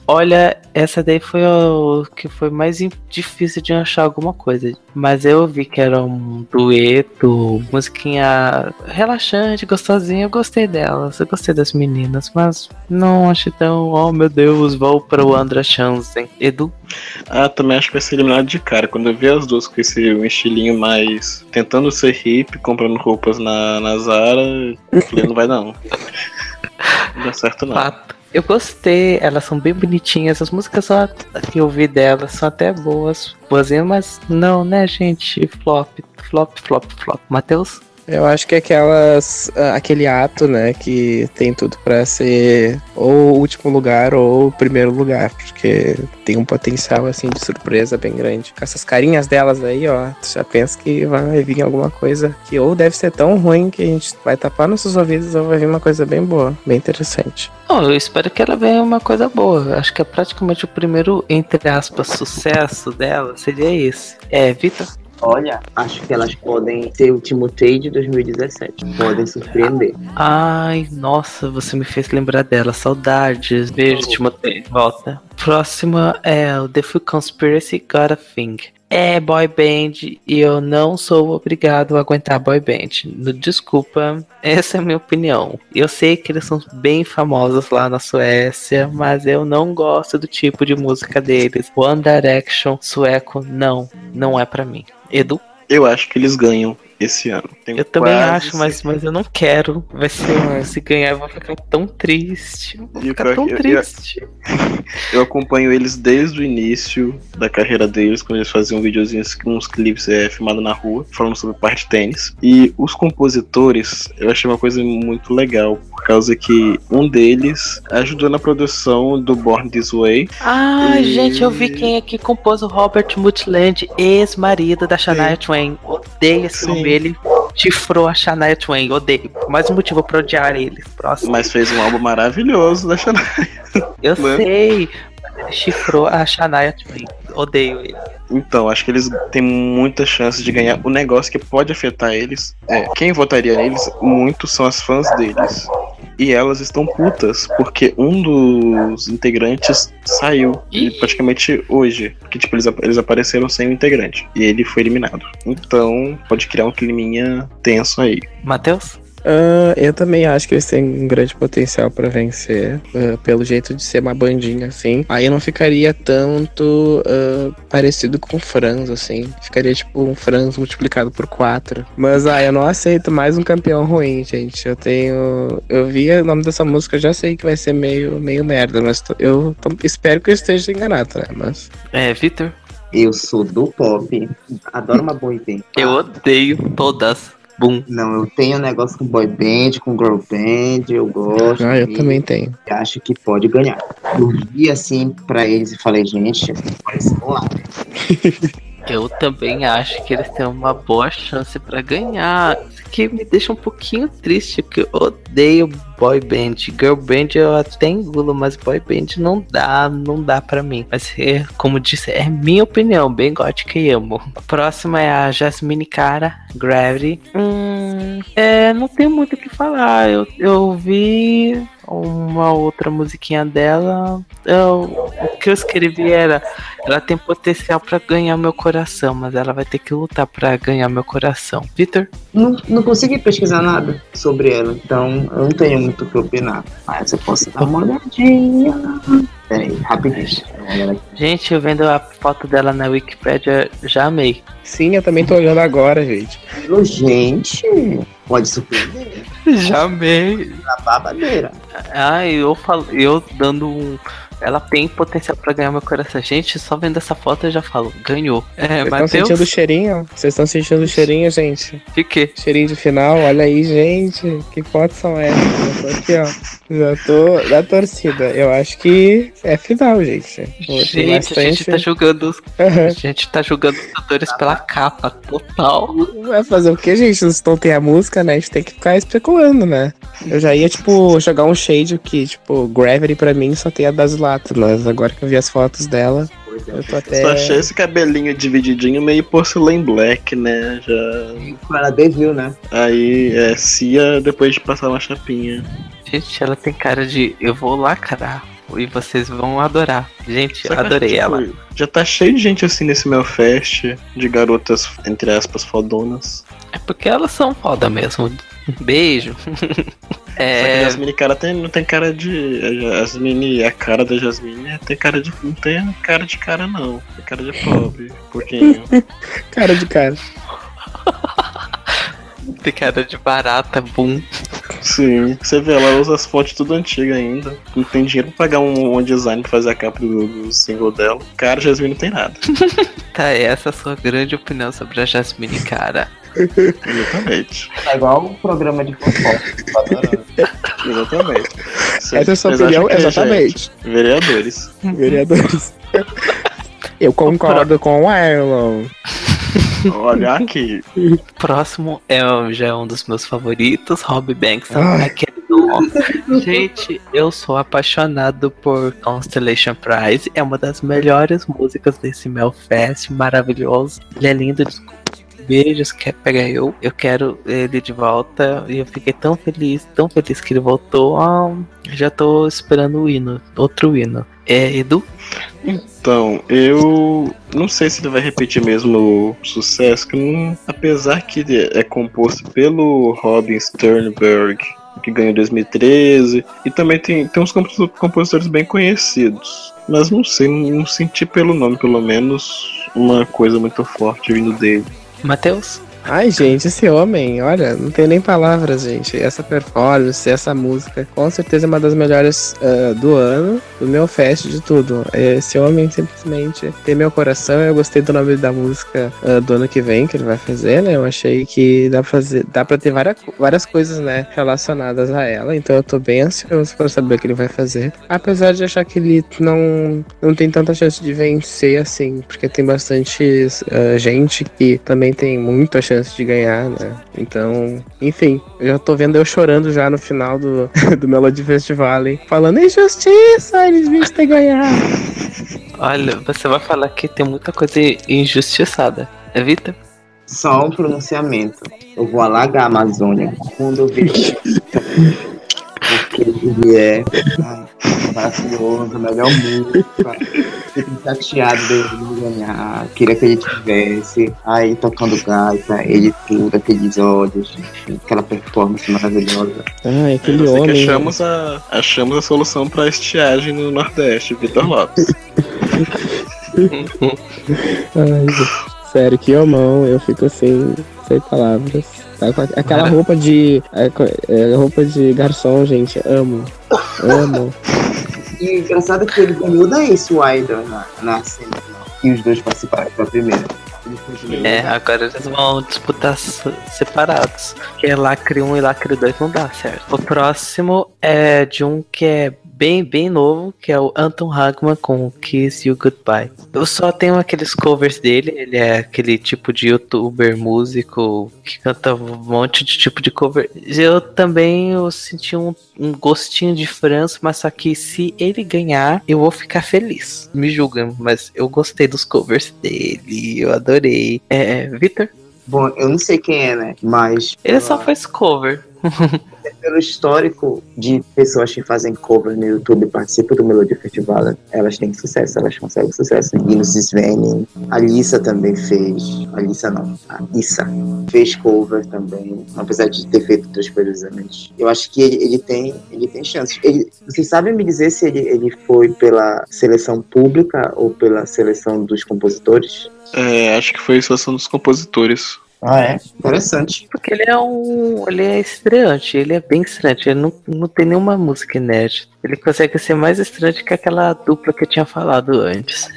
Olha, essa daí foi o que foi mais difícil de achar alguma coisa. Mas eu vi que era um dueto, musiquinha relaxante, gostosinha. Eu gostei delas, eu gostei das meninas, mas não achei tão. Oh meu Deus, vou para o Andra Chansen. Edu? Ah, também acho que vai ser eliminado de cara. Quando eu vi as duas com esse um estilinho mais. tentando ser hip, comprando roupas na, na Zara, eu falei, não vai não. Não dá certo não. Fato. Eu gostei, elas são bem bonitinhas. As músicas só que eu vi delas são até boas, boazinhas, mas não, né, gente? Flop, flop, flop, flop. Matheus? Eu acho que é aquelas. ah, aquele ato, né, que tem tudo pra ser ou último lugar ou primeiro lugar, porque tem um potencial assim de surpresa bem grande. Com essas carinhas delas aí, ó, tu já pensa que vai vir alguma coisa que ou deve ser tão ruim que a gente vai tapar nossos ouvidos ou vai vir uma coisa bem boa, bem interessante. Oh, eu espero que ela venha uma coisa boa. Acho que é praticamente o primeiro, entre aspas, sucesso dela seria esse. É, Vitor? Olha, acho que elas podem ser o Timotei de 2017. Podem surpreender. Ai, nossa, você me fez lembrar dela. Saudades. Beijo, Timotei. Volta. Próxima é o The Full Conspiracy Got a Thing. É boy band e eu não sou obrigado a aguentar boy band. Desculpa, essa é a minha opinião. Eu sei que eles são bem famosos lá na Suécia, mas eu não gosto do tipo de música deles. One Direction, sueco, não, não é pra mim. Edu? Eu acho que eles ganham. Esse ano. Tenho Eu também acho, mas, mas eu não quero. Vai ser. Se ganhar, eu vou ficar tão triste. Eu Vou E ficar tão eu- triste. Eu acompanho eles desde o início da carreira deles, quando eles faziam videozinhos, uns clipes é, filmados na rua, falando sobre parte de tênis. E os compositores, eu achei uma coisa muito legal, por causa que um deles ajudou na produção do Born This Way. Ah, E- gente, eu vi quem é que compôs o Robert Multiland, ex-marido da Shania Twain. Odeio esse Sim. Ele chifrou a Shania Twain. Odeio. Mais um motivo pra odiar ele. Próximo. Mas fez um álbum maravilhoso da Shania. eu né? sei. Chifrou a Shania Twain. Odeio ele. Então, acho que eles têm muita chance de ganhar. O negócio que pode afetar eles é quem votaria neles muito são as fãs deles. E elas estão putas, porque um dos integrantes saiu e praticamente hoje. Porque, tipo, eles, eles apareceram sem o integrante. E ele foi eliminado. Então, pode criar um climinha tenso aí. Matheus? Ah, eu também acho que eles têm um grande potencial pra vencer, ah, pelo jeito de ser uma bandinha assim. Aí não ficaria tanto ah, parecido com Franz, assim. Ficaria tipo um Franz multiplicado por quatro. Mas ah, eu não aceito mais um campeão ruim, gente. Eu tenho. Eu vi o nome dessa música, eu já sei que vai ser meio, meio merda, mas tô- eu tô- espero que eu esteja enganado, né? Mas. É, Victor? Eu sou do pop. Adoro uma boy band. Eu odeio todas. Bum. Não, eu tenho um negócio com boy band, com girl band, eu gosto. Ah, eu também tenho. Acho que pode ganhar. Eu vi assim pra eles e falei, gente, parece lá. Eu também acho que eles têm uma boa chance pra ganhar. Isso que me deixa um pouquinho triste, porque eu odeio boy band. Girl band eu até engulo, mas boy band não dá, não dá pra mim. Mas é, como disse, é minha opinião, bem gótica e amo. A próxima é a Jasmine Cara, Gravity. Hum, é, não tem muito o que falar. Eu, eu vi uma outra musiquinha dela. Eu- que eu escrevi era ela tem potencial pra ganhar meu coração, mas ela vai ter que lutar pra ganhar meu coração. Vitor? Não, não consegui pesquisar nada sobre ela, então eu não tenho muito o que opinar. Mas eu posso dar uma olhadinha. Peraí, rapidinho. Gente, eu vendo a foto dela na Wikipedia, já amei. Sim, eu também tô olhando agora, gente. Ô, Gente, pode surpreender. Já amei. Na babadeira. Ah, eu falo, eu dando um. Ela tem potencial pra ganhar meu coração. Gente, só vendo essa foto eu já falo, ganhou. É, Vocês estão sentindo o cheirinho? Vocês estão sentindo o cheirinho, gente? De quê? Cheirinho de final, olha aí, gente. Que fotos são essas? Eu tô aqui, ó. Já tô na torcida. Eu acho que é final, gente. Gente, a gente tá julgando os, a gente tá julgando os cantores pela capa, total. Vai fazer o que, gente? Não não tem a música, né? A gente tem que ficar especulando, né? Eu já ia, tipo, jogar um shade que, tipo, Gravity pra mim só tem a das latas, mas agora que eu vi as fotos dela, eu tô até. Só achei esse cabelinho divididinho meio porcelain black, né? Já. Ela deviu, né? Aí é Cia depois de passar uma chapinha. Gente, ela tem cara de eu vou lacrar e vocês vão adorar. Gente, Só que, adorei tipo, ela. Já tá cheio de gente assim nesse meu fest, de garotas, entre aspas, fodonas. É porque elas são foda mesmo. Beijo. Só que a é, Jasmine cara tem, não tem cara de. A Jasmine, a cara da Jasmine é- tem cara de. Não tem cara de cara não. Tem cara de pobre. Um pouquinho. Cara de cara. tem cara de barata, boom. Sim. Você vê, ela usa as fontes tudo antigas ainda. Não tem dinheiro pra pagar um, um design pra fazer a capa do, do single dela. Cara, Jasmine não tem nada. Tá, essa é a sua grande opinião sobre a Jasmine, cara. Exatamente. Tá igual o programa de adorando. Exatamente. Essa é a sua opinião? que, Exatamente. gente, vereadores. Vereadores. Eu concordo com o Arlon. Olha aqui. Próximo é já é um dos meus favoritos, Rob Banks. Ai. Aquele do... Gente, eu sou apaixonado por Constellation Prize. É uma das melhores músicas desse Melfest, maravilhoso. Ele é lindo, desculpa. Beijos, quer pegar eu? Eu quero ele de volta. E eu fiquei tão feliz, tão feliz que ele voltou. Ah, já tô esperando o hino, outro hino. É, Edu? Então, eu não sei se ele vai repetir mesmo o sucesso, que não- apesar que é composto pelo Robin Sternberg, que ganhou em 2013, e também tem, tem uns compos- compositores bem conhecidos. Mas não sei, não, não senti pelo nome, pelo menos, uma coisa muito forte vindo dele. Matheus? Ai, gente, esse homem, olha, não tem nem palavras, gente. Essa performance, essa música, com certeza é uma das melhores ah, do ano, do meu fest, de tudo. Esse homem simplesmente tem meu coração. Eu gostei do nome da música ah, do ano que vem que ele vai fazer, né? Eu achei que dá pra fazer, dá pra ter várias, várias coisas, né, relacionadas a ela. Então eu tô bem ansioso pra saber o que ele vai fazer. Apesar de achar que ele não, não tem tanta chance de vencer assim, porque tem bastante ah, gente que também tem muita chance de ganhar, né? Então, enfim, eu já tô vendo eu chorando já no final do, do Melody Festival, hein? falando injustiça, eles deviam ter ganhado. Olha, você vai falar que tem muita coisa injustiçada. É Vitor? Só um pronunciamento. Eu vou alagar a Amazônia quando eu ver. Porque ele é maravilhoso, melhor música. Fico chateado dele não ganhar. Queria que ele tivesse. Aí tocando gaita, ele tudo, aqueles olhos, aquela performance maravilhosa. Ai, aquele Eu sei que homem. achamos a, achamos a solução pra estiagem no Nordeste, Vitor Lopes. Ai, sério, que homão, eu fico assim, sem palavras. Tá com Aquela roupa de. é, é, roupa de garçom, gente, amo. Amo. E engraçado é que ele ganhou da Ace Wilder na, na semifinal. E os dois participaram da primeira. É, agora eles vão disputar separados. Porque lacre 1 e lacre 2 não dá certo. O próximo é de um que é bem, bem novo, que é o Anton Hagman com Kiss You Goodbye. Eu só tenho aqueles covers dele, ele é aquele tipo de youtuber, músico, que canta um monte de tipo de cover. Eu também eu senti um, um gostinho de França, mas só que se ele ganhar, eu vou ficar feliz. Me julgam, mas eu gostei dos covers dele, eu adorei. É, Victor? Bom, eu não sei quem é, né? Mas Ele só faz cover. pelo histórico de pessoas que fazem cover no YouTube e participam do Melody Festival, elas têm sucesso, elas conseguem sucesso. Guinness Sven, a Lisa também fez. A Lisa não, a Issa fez cover também, apesar de ter feito outras coisas antes. Eu acho que ele, ele tem ele tem chances. Ele, vocês sabem me dizer se ele, ele foi pela seleção pública ou pela seleção dos compositores? É, acho que foi a seleção dos compositores. Ah, é? Interessante. Porque ele é um. Ele é estreante, ele é bem estreante, ele não, não tem nenhuma música inédita. Ele consegue ser mais estreante que aquela dupla que eu tinha falado antes.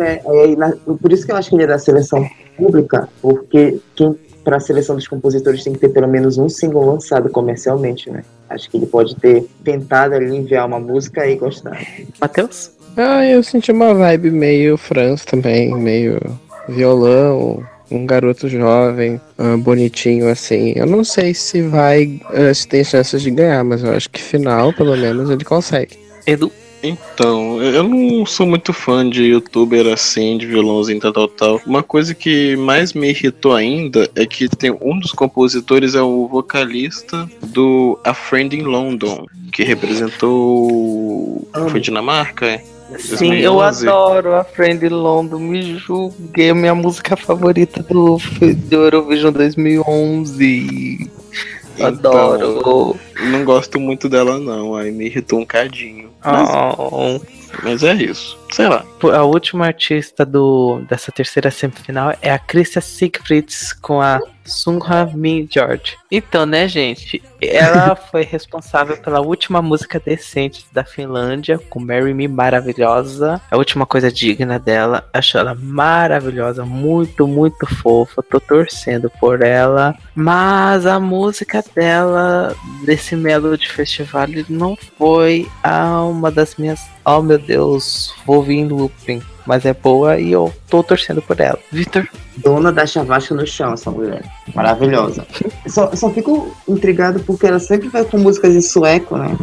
É, aí, na- por isso que eu acho que ele é da seleção pública, porque quem para a seleção dos compositores tem que ter pelo menos um single lançado comercialmente, né? Acho que ele pode ter tentado ali enviar uma música e gostar. Matheus? Ah, eu senti uma vibe meio Franz também, meio violão, um garoto jovem, ah, bonitinho assim. Eu não sei se vai, ah, se tem chances de ganhar, mas eu acho que final, pelo menos, ele consegue. Edu? Então, eu não sou muito fã de youtuber assim, de violãozinho tal, tal, tal. Uma coisa que mais me irritou ainda é que tem um dos compositores é o vocalista do A Friend in London, que representou. Foi Dinamarca? é? Sim, eu 2011. adoro a Friend London, me julguei, a minha música favorita do, do Eurovision 2011. Adoro. Não gosto muito dela, não. Aí me irritou um cadinho. Mas, Oh. mas é isso. Sei lá. A última artista do, dessa terceira semifinal é a Krista Siegfrieds com a Sungha Min George. Então, né, gente? Ela foi responsável pela última música decente da Finlândia, com Marry Me Maravilhosa. A última coisa digna dela. Acho ela maravilhosa, muito, muito fofa. Tô torcendo por ela. Mas a música dela, desse Melody Festival, não foi a uma das minhas. Oh meu Deus, vou vir em looping. Mas é boa e eu tô torcendo por ela. Victor? Dona da chavasca no chão, essa mulher. Maravilhosa. Só, só fico intrigado porque ela sempre vai com músicas em sueco, né?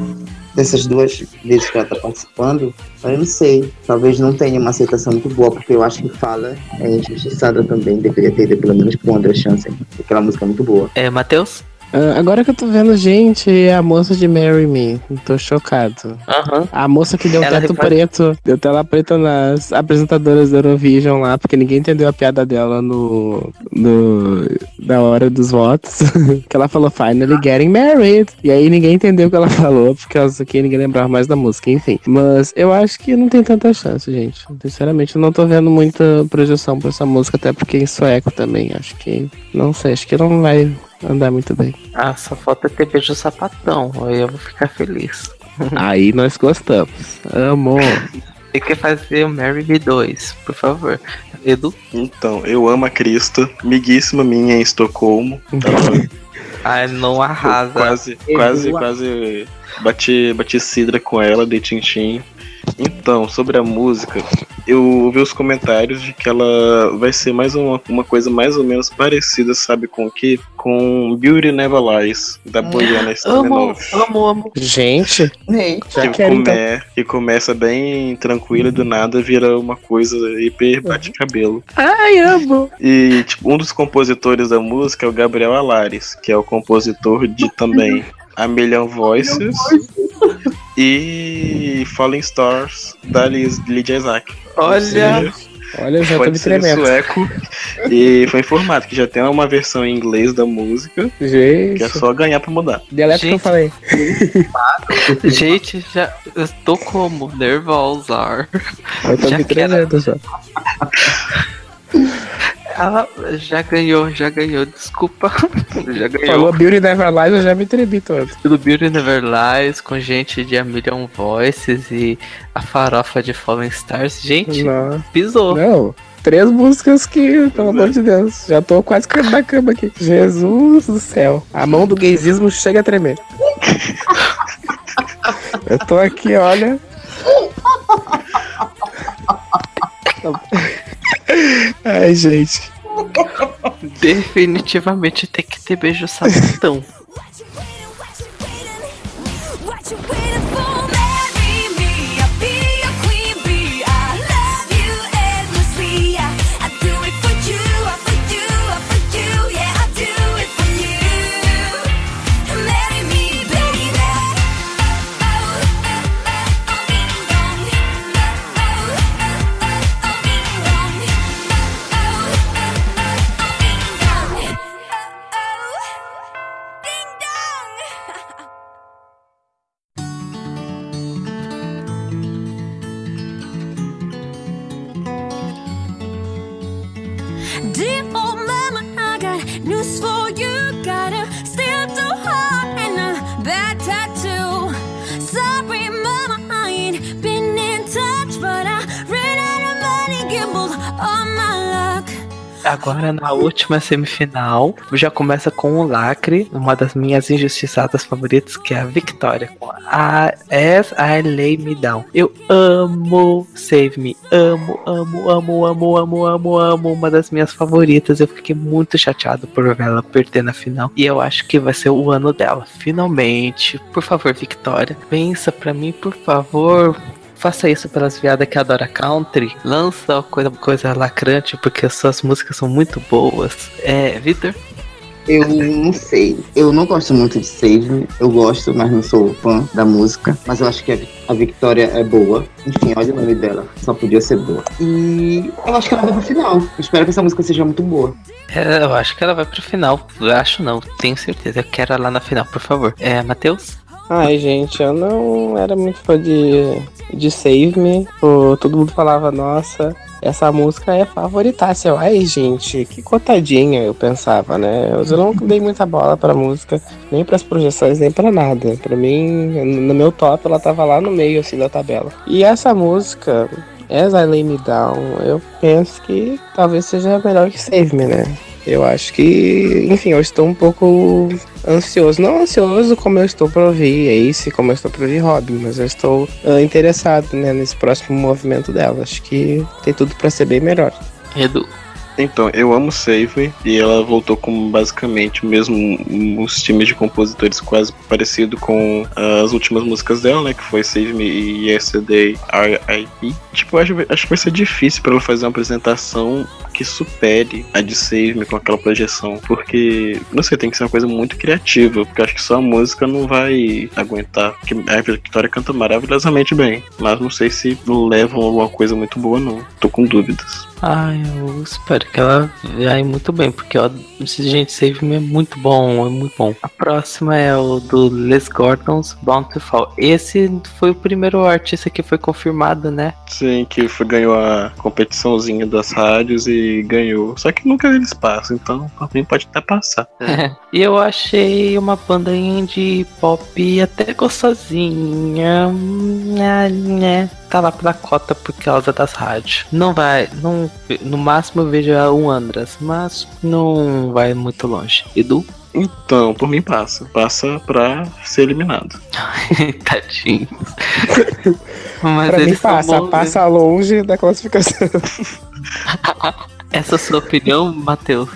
Dessas duas vezes que ela tá participando. Eu não sei. Talvez não tenha uma aceitação muito boa, porque eu acho que fala é injustiçada também. Deveria ter, pelo menos com o André Chance. Aquela música é muito boa. É, Matheus? Ah, agora que eu tô vendo, gente, é a moça de Marry Me. Tô chocado. Aham. A moça que deu Ela teto repara- preto, deu tela preta nas apresentadoras da Eurovision lá, porque ninguém entendeu a piada dela no, no da hora dos votos. que ela falou finally getting married. E aí ninguém entendeu o que ela falou, porque causa que ninguém lembrava mais da música, enfim. Mas eu acho que não tem tanta chance, gente. Sinceramente, eu não tô vendo muita projeção pra essa música, até porque em sueco também. Acho que. Não sei, acho que não vai andar muito bem. Ah, só falta ter beijo sapatão. Aí eu vou ficar feliz. aí nós gostamos. Amor. Tem que fazer o Mary Me 2, por favor. Edu? Então, eu amo a Cristo, miguíssima minha em Estocolmo. Ela Ai, não arrasa. quase, quase, quase bati, bati cidra com ela, dei tintim. Então, sobre a música, eu ouvi os comentários de que ela vai ser mais uma, uma coisa mais ou menos parecida, sabe com o quê? Com Beauty Never Lies, da Boyana Amo, Staminov. amo, amo. Gente, já Que, quero então. come, que começa bem tranquila e do nada vira uma coisa hiper bate-cabelo. Ai, amo. E tipo, um dos compositores da música é o Gabriel Alares, que é o compositor de também A Million Voices e Falling Stars da Liz- Lydia Isaac. Olha, Olha, já tô Pode me ser tremendo. sueco. E foi informado que já tem uma versão em inglês da música, Gente, que é só ganhar pra mudar. dialeto que eu Gente. falei. gente, já eu tô como nervosa. Eu tô Já me quero. tremendo já. Ela já ganhou, já ganhou, desculpa. Já ganhou. Falou Beauty Never Lies, eu já me tremi todo. do Beauty Never Lies, com gente de A Million Voices e a farofa de Fallen Stars. Gente, Não, pisou. não. Três músicas que, pelo amor de Deus, já tô quase caindo da cama aqui. Jesus do céu. A mão do gaysismo chega a tremer. Eu tô aqui, olha. Ai, gente. Definitivamente tem que ter beijo sapatão. Agora na última semifinal, já começa com o lacre, uma das minhas injustiçadas favoritas, que é a Victoria, a As I Lay Me Down. Eu amo Save Me, amo, amo, amo, amo, amo, amo, amo, uma das minhas favoritas. Eu fiquei muito chateado por ver ela perder na final, e eu acho que vai ser o ano dela. Finalmente, por favor, Victoria, pensa pra mim, por favor. Faça isso pelas viadas que adoram country. Lança coisa, coisa lacrante, porque as suas músicas são muito boas. É, Vitor? Eu não sei. Eu não gosto muito de Save Me. Eu gosto, mas não sou fã da música. Mas eu acho que a, a Victoria é boa. Enfim, olha o nome dela. Só podia ser boa. E eu acho que ela vai pro final. Eu espero que essa música seja muito boa. É, eu acho que ela vai pro final. Eu acho não, tenho certeza. Eu quero ela na final, por favor. É, Matheus? Ai, gente, eu não era muito fã de, de Save Me. Pô, todo mundo falava, nossa, essa música é favoritaça. Eu, ai, gente, que cotadinha, eu pensava, né? Eu não dei muita bola pra música, nem pras projeções, nem pra nada. Pra mim, no meu top, ela tava lá no meio, assim, da tabela. E essa música, As I Lay Me Down, eu penso que talvez seja melhor que Save Me, né? Eu acho que, enfim, eu estou um pouco ansioso. Não ansioso como eu estou para ouvir Ace, como eu estou para ouvir Robin, mas eu estou ah, interessado né, nesse próximo movimento dela. Acho que tem tudo para ser bem melhor. Edu? Então, eu amo Save e ela voltou com basicamente mesmo os times de compositores quase parecido com as últimas músicas dela, né? Que foi Save Me e Yesterday R.I.P. Tipo, acho, acho que vai ser difícil para ela fazer uma apresentação que supere a de Save Me com aquela projeção, porque, não sei, tem que ser uma coisa muito criativa, porque acho que só a música não vai aguentar, porque a Victoria canta maravilhosamente bem, mas não sei se levam alguma coisa muito boa não, tô com dúvidas. Ai, eu espero que ela vai muito bem, porque ó, esse gente Save Me é muito bom, é muito bom. A próxima é o do Les Gordons Bountiful. Esse foi o primeiro artista que foi confirmado, né? Sim, que foi, ganhou a competiçãozinha das rádios e ganhou. Só que nunca eles passam, então pra mim pode até passar. e eu achei uma banda indie pop até gostosinha. Né, né tá lá pela cota por causa das rádios. Não vai, não, no máximo eu vejo um Andras, mas não vai muito longe. Edu? Então, por mim passa. Passa pra ser eliminado. Tadinho. mas pra mim passa, bons, passa né? longe da classificação. Essa é a sua opinião, Matheus?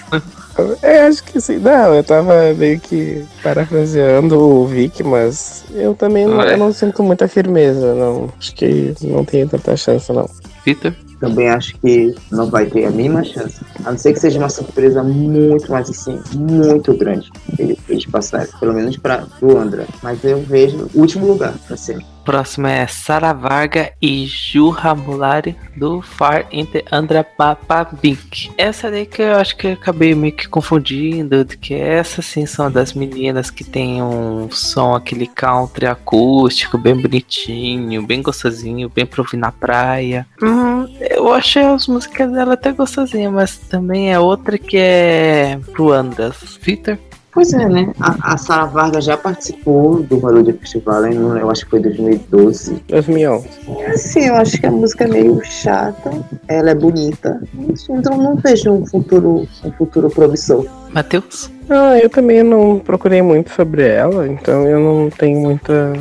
Eu acho que sim. Não, eu tava meio que parafraseando o Vic, mas eu também não, eu não sinto muita firmeza, não. Acho que não tem tanta chance, não. Vitor? Também acho que não vai ter a mínima chance. A não ser que seja uma surpresa muito, mas assim, muito grande. Eles passarem, pelo menos para o André. Mas eu vejo o último lugar para ser próximo é Sara Varga e Juha Mulari do Far Entre Andra Papabink. Essa daí que eu acho que eu acabei meio que confundindo, que essa sim são das meninas que tem um som aquele country acústico, bem bonitinho, bem gostosinho, bem pra ouvir na praia. Hum, eu achei as músicas dela até gostosinhas, mas também é outra que é pro Andas. Victor? Pois é, né? A, a Sara Vargas já participou do Melodia Festival, eu acho que foi 2012. 2011. Sim, eu acho que a música é meio chata, ela é bonita, então não vejo um futuro, um futuro promissor. Matheus? Ah, eu também não procurei muito sobre ela, então eu não tenho muita,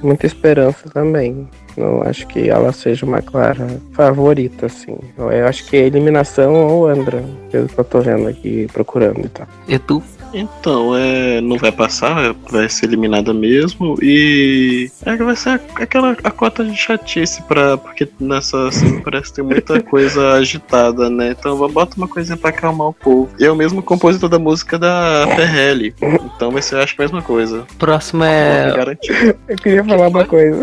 muita esperança também. Não acho que ela seja uma clara favorita, assim. Eu acho que é eliminação ou Andra, pelo que eu tô vendo aqui, procurando e tal. E tu? Então, é, não vai passar, vai ser eliminada mesmo e é, vai ser aquela a cota de chatice para porque nessa assim, parece ter muita coisa agitada, né? Então bota uma coisinha para acalmar o povo. E é o mesmo compositor da música da Ferrelli, então vai ser acho que a mesma coisa. Próximo é Eu queria falar uma coisa.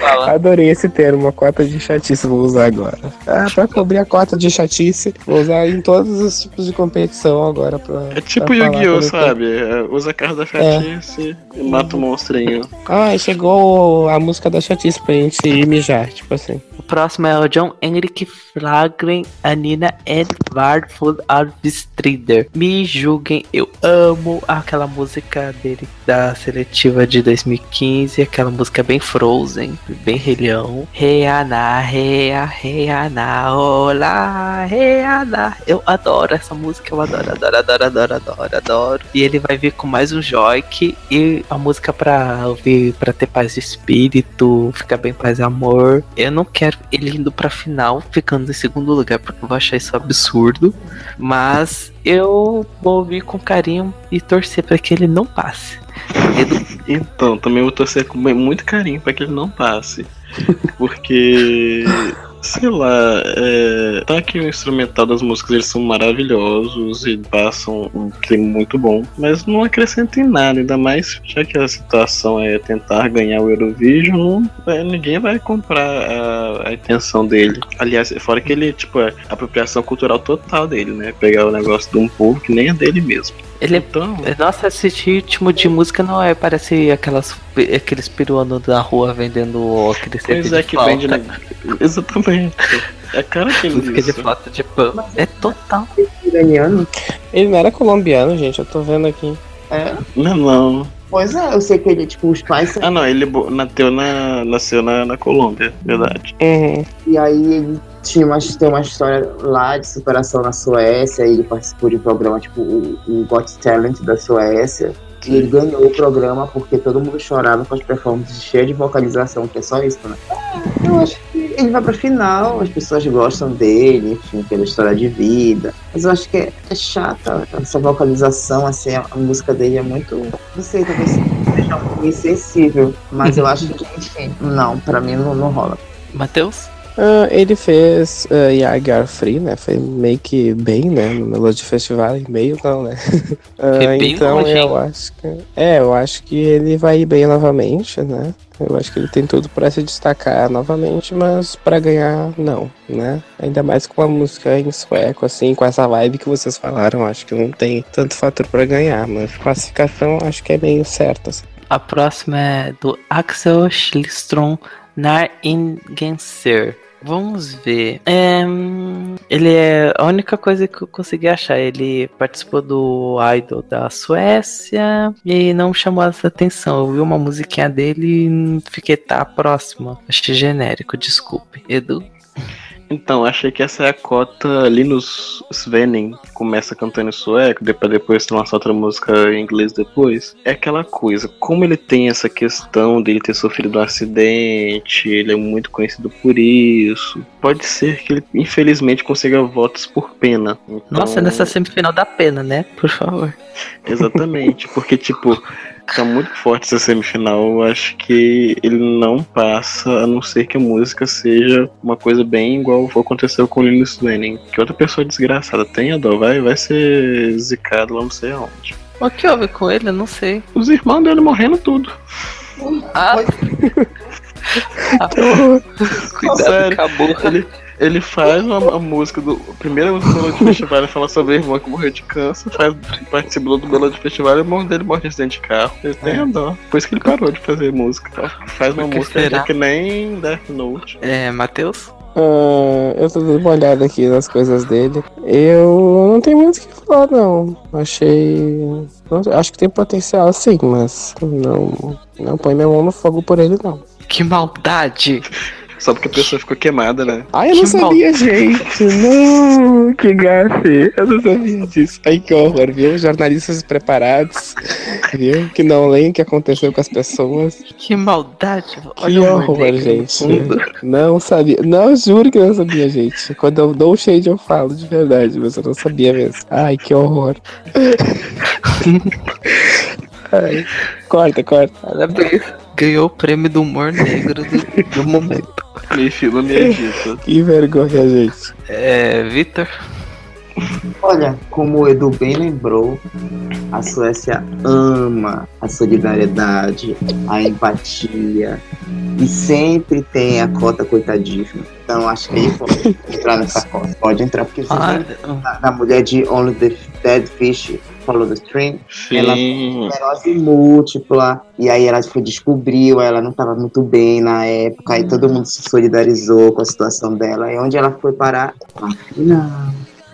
Fala. Adorei esse termo, a cota de chatice vou usar agora. Ah, para cobrir a cota de chatice, vou usar em todos os tipos de competição agora para É tipo Yu Yu-Gi-Oh, sabe? É, usa a carta da chatice é. e mata o monstrinho. Ah, chegou a música da chatice pra gente ir mijar, tipo assim. Próximo é o John Henrik Flagren, Anina Edvard Full Arvistrider. Me julguem, eu amo aquela música dele da seletiva de 2015, aquela música bem Frozen, bem Rei Leão. Reana, rea, reana, olá, reana. Eu adoro essa música, eu adoro, adoro, adoro, adoro, adoro adoro. E ele vai vir com mais um Joik e a música pra ouvir, pra ter paz de espírito, ficar bem paz e amor. Eu não quero ele indo pra final, ficando em segundo lugar, porque eu vou achar isso absurdo. Mas eu vou ouvir com carinho e torcer para que ele não passe. Então, também vou torcer com muito carinho para que ele não passe. Porque Sei lá, é, tá que o instrumental das músicas eles são maravilhosos e passam um clima muito bom, mas não acrescenta em nada, ainda mais já que a situação é tentar ganhar o Eurovision, é, ninguém vai comprar a, a, intenção dele. Aliás, fora que ele, tipo, é apropriação cultural total dele, né? Pegar o negócio de um povo que nem é dele mesmo. Ele é então... Nossa, esse ritmo de música não é, parece aquelas, aqueles peruanos da rua vendendo aquele Pois é, que vende. Na... Exatamente. É cara que ele Música de flauta de pano. É total. Iraniano? Ele não era colombiano, gente, eu tô vendo aqui. É? Não, não. Pois é, eu sei que ele, tipo, os pais. Ah, não, ele nasceu na, nasceu na, na Colômbia, verdade. Uhum. E aí ele tinha uma, tem uma história lá de superação na Suécia, ele participou de um programa, tipo, o, o Got Talent da Suécia. E ele ganhou o programa porque todo mundo chorava com as performances cheias de vocalização, que é só isso, né? Eu acho que ele vai pra final, as pessoas gostam dele, enfim, pela história de vida. Mas eu acho que é, é chata essa vocalização, assim, a, a música dele é muito. Não sei, talvez seja um insensível. Mas eu acho que, enfim, não, pra mim não, não rola. Matheus? Ah, ele fez uh, Yagar Free, né? Foi meio que bem, né? No Melody Festival, e meio não, né? Ah, bem então longe, eu acho que. É, eu acho que ele vai ir bem novamente, né? Eu acho que ele tem tudo pra se destacar novamente, mas pra ganhar, não, né? Ainda mais com a música em sueco, assim, com essa vibe que vocês falaram, acho que não tem tanto fator pra ganhar, mas classificação acho que é meio certa. Assim. A próxima é do Axel Schlistrom Nar Ingenser. Vamos ver. É, ele é a única coisa que eu consegui achar. Ele participou do Idol da Suécia e não chamou essa atenção. Eu vi uma musiquinha dele e fiquei tá próxima. Achei genérico, desculpe. Edu? Então, achei que essa é a cota Linus Svenning, que começa cantando em sueco, depois depois lança outra música em inglês depois. É aquela coisa, como ele tem essa questão dele ter sofrido um acidente, ele é muito conhecido por isso. Pode ser que ele, infelizmente, consiga votos por pena. Então, Nossa, nessa semifinal dá pena, né? Por favor. Exatamente, porque, tipo, tá muito forte essa semifinal. Eu acho que ele não passa, a não ser que a música seja uma coisa bem igual aconteceu com o Linus Svenning. Que outra pessoa desgraçada tem a dó, vai, vai ser zicado lá não sei aonde. O que houve com ele? Eu não sei. Os irmãos dele morrendo tudo. Ah, cuidado Sério, com a boca. Ele, ele faz uma, uma música do. A primeira música do Melody Festival ele fala sobre a irmã que morreu de câncer, faz, participou do Melody Festival e o irmão dele morre de acidente de carro. Ele tem a dó. Por isso que ele parou de fazer música. Tá? Faz uma música será? que nem Death Note. É, Matheus? Ah, eu tô dando uma olhada aqui nas coisas dele. Eu não tenho muito o que falar, não. Achei. acho que tem potencial sim, mas não, não põe minha mão no fogo por ele, não. Que maldade! Só porque a pessoa ficou queimada, né? Ai, eu não Que sabia, gente. Não, que gafe. Eu não sabia disso. Ai, que horror, viu? Jornalistas preparados, viu? Que não leem o que aconteceu com as pessoas. Que maldade! Que Olha humor horror, gente. Não sabia. Não, juro que eu não sabia, gente. Quando eu dou o shade, eu falo de verdade, mas eu não sabia mesmo. Ai, que horror. Ai, corta, corta. Parabéns. Ganhou o prêmio do humor negro do, do momento. Fila me agita. Que vergonha, gente. É, Vitor? Olha, como o Edu bem lembrou, a Suécia ama a solidariedade, a empatia e sempre tem a cota coitadíssima. Então acho que ele pode entrar nessa cota. Pode entrar, porque você Ah, da, da mulher de Only the Dead Fish Follow the Stream, Ela- Sim. esclerose múltipla, e aí ela foi descobriu, ela não estava muito bem na época, e todo mundo se solidarizou com a situação dela. E onde ela foi parar? Na final.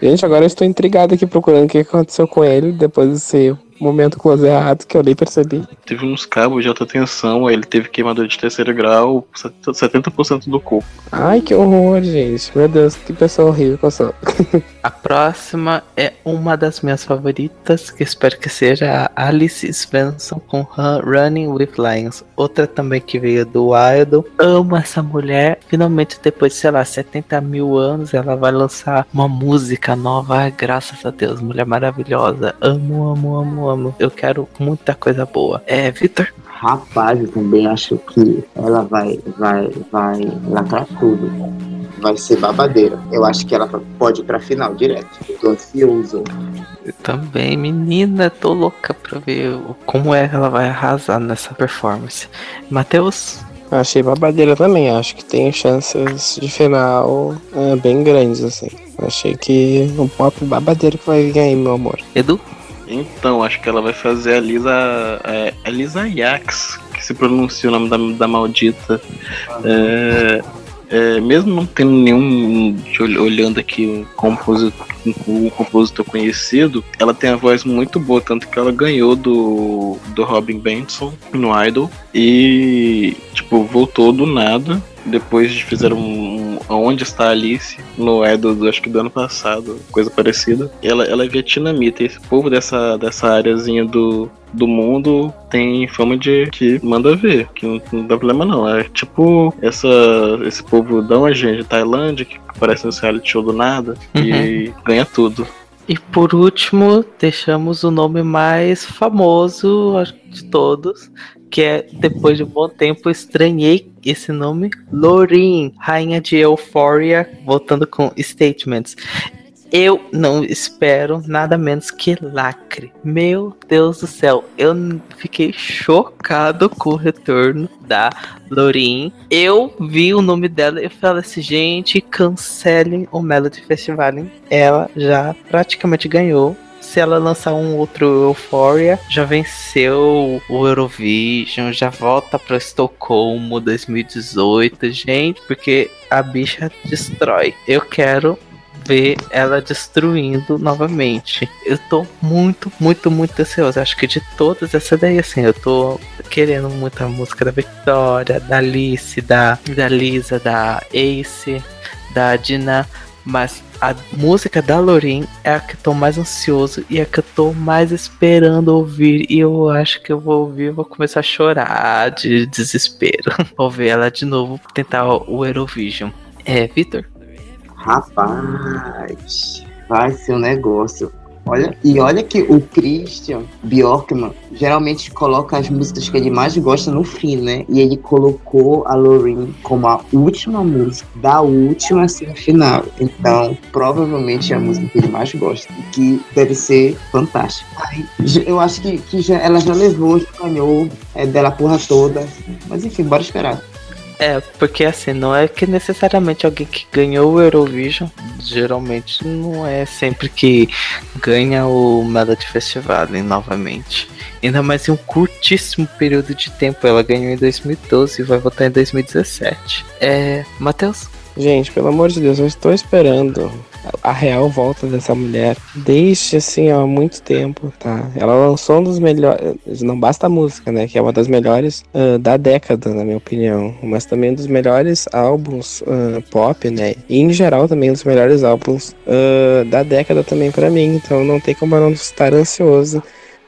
Gente, agora eu estou intrigado aqui procurando o que aconteceu com ele depois desse momento close errado que eu nem percebi. Teve uns cabos de alta tensão, ele teve queimadura de terceiro grau, 70% do corpo. Ai, que horror, gente. Meu Deus, que pessoa horrível que eu sou. A próxima é uma das minhas favoritas, que espero que seja a Alice Svensson com Run- Running with Lions. Outra também que veio do Idol. Amo essa mulher. Finalmente, depois de, sei lá, 70 mil anos, ela vai lançar uma música nova. Graças a Deus, mulher maravilhosa. Amo, amo, amo, amo. Eu quero muita coisa boa. É, Vitor? Rapaz, eu também acho que ela vai, vai, vai lacrar tudo. Vai ser babadeira. Eu acho que ela pode ir pra final direto. Eu tô ansioso. Eu também, menina, tô louca pra ver como é que ela vai arrasar nessa performance. Matheus? Achei babadeira também. Acho que tem chances de final ah, bem grandes, assim. Achei que um pop babadeiro que vai vir aí, meu amor. Edu? Então, acho que ela vai fazer a Lisa. É, a Lisa Yax, que se pronuncia o nome da, da maldita. É, é, mesmo não tendo nenhum. Olhando aqui um compositor, um compositor conhecido, ela tem a voz muito boa, tanto que ela ganhou do, do Robin Benson no Idol. E, tipo, voltou do nada. Depois de fizeram um, um Onde está a Alice, no Idol, do, acho que do ano passado, coisa parecida. Ela, ela é vietnamita, e esse povo dessa, dessa áreazinha do, do mundo tem fama de que manda ver, que não, não dá problema não. É tipo essa, esse povo da onde, de Tailândia, que aparece no reality show do nada e ganha tudo. E por último, deixamos o nome mais famoso de todos, que é depois de um bom tempo estranhei esse nome, Lorin, rainha de Euphoria, voltando com Statements. Eu não espero nada menos que lacre. Meu Deus do céu, eu fiquei chocado com o retorno da Lorin. Eu vi o nome dela e falei assim, gente, cancelem o Melody Festival. Ela já praticamente ganhou. Se ela lançar um outro Euphoria, já venceu o Eurovision, já volta pra Estocolmo 2018, gente, porque a bicha destrói. Eu quero ver ela destruindo novamente. Eu tô muito, muito, muito ansioso. Acho que de todas essa daí, assim, eu tô querendo muito a música da Victoria, da Alice, da, da Lisa, da Ace, da Dina. Mas a música da Lorin é a que eu tô mais ansioso e a que eu tô mais esperando ouvir. E eu acho que eu vou ouvir vou começar a chorar de desespero. vou ver ela de novo tentar o Eurovision. É, Vitor? Rapaz, vai ser um negócio. Olha, e olha que o Christian Bjorkman geralmente coloca as músicas que ele mais gosta no fim, né? E ele colocou a Loreen como a última música da última semifinal. Então, provavelmente é a música que ele mais gosta. E que deve ser fantástica. Ai, eu acho que, que já, ela já levou, já ganhou é, dela porra toda. Mas enfim, bora esperar. É, porque assim, não é que necessariamente alguém que ganhou o Eurovision, geralmente não é sempre que ganha o Melody Festival hein, novamente. Ainda mais em um curtíssimo período de tempo. Ela ganhou em 2012 e vai voltar em 2017. É. Matheus? Gente, pelo amor de Deus, eu estou esperando a real volta dessa mulher desde assim há muito tempo, tá? Ela lançou um dos melhores, não basta a música, né? Que é uma das melhores ah, da década, na minha opinião, mas também um dos melhores álbuns ah, pop, né? E em geral também um dos melhores álbuns ah, da década também pra mim. Então não tem como eu não estar ansioso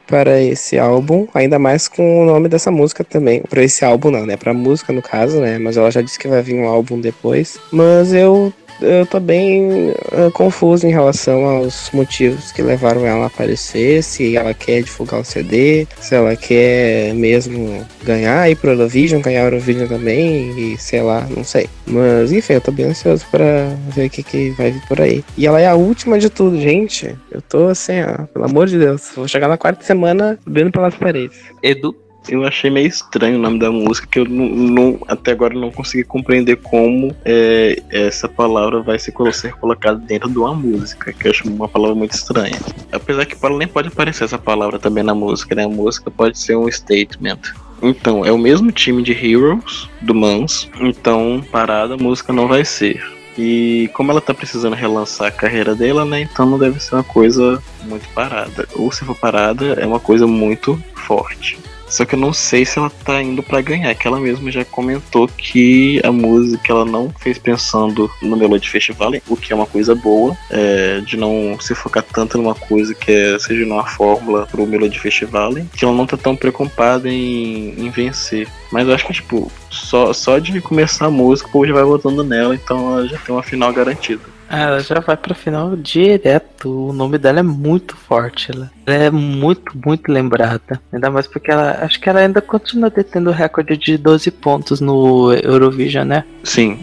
para esse álbum, ainda mais com o nome dessa música também. Para esse álbum não, né? Pra música no caso, né? Mas ela já disse que vai vir um álbum depois. Mas eu eu tô bem ah, confuso em relação aos motivos que levaram ela a aparecer, se ela quer divulgar o CD, se ela quer mesmo ganhar, ir pro Eurovision, ganhar o Eurovision também, e sei lá, não sei. Mas enfim, eu tô bem ansioso pra ver o que, que vai vir por aí. E ela é a última de tudo, gente. Eu tô assim, ó, pelo amor de Deus, vou chegar na quarta semana subindo pelas paredes. Edu? Eu achei meio estranho o nome da música, que eu não, não- até agora não consegui compreender como é, essa palavra vai ser, ser colocada dentro de uma música, que eu acho uma palavra muito estranha. Apesar que pode- nem pode aparecer essa palavra também na música, né? A música pode ser um statement. Então, é o mesmo time de Heroes, do Mans, então parada a música não vai ser. E como ela tá precisando relançar a carreira dela, né? Então não deve ser uma coisa muito parada. Ou se for parada, é uma coisa muito forte. Só que eu não sei se ela tá indo pra ganhar, que ela mesma já comentou que a música ela não fez pensando no Melody Festival, o que é uma coisa boa, é, de não se focar tanto numa coisa que é, seja numa fórmula pro Melody Festival, que ela não tá tão preocupada em, em vencer. Mas eu acho que, tipo, só, só de começar a música, o povo já vai votando nela, então ela já tem uma final garantida. Ela já vai pra final direto. O nome dela é muito forte. Ela é muito, muito lembrada. Ainda mais porque ela. Acho que ela ainda continua detendo o recorde de 12 pontos no Eurovision, né? Sim,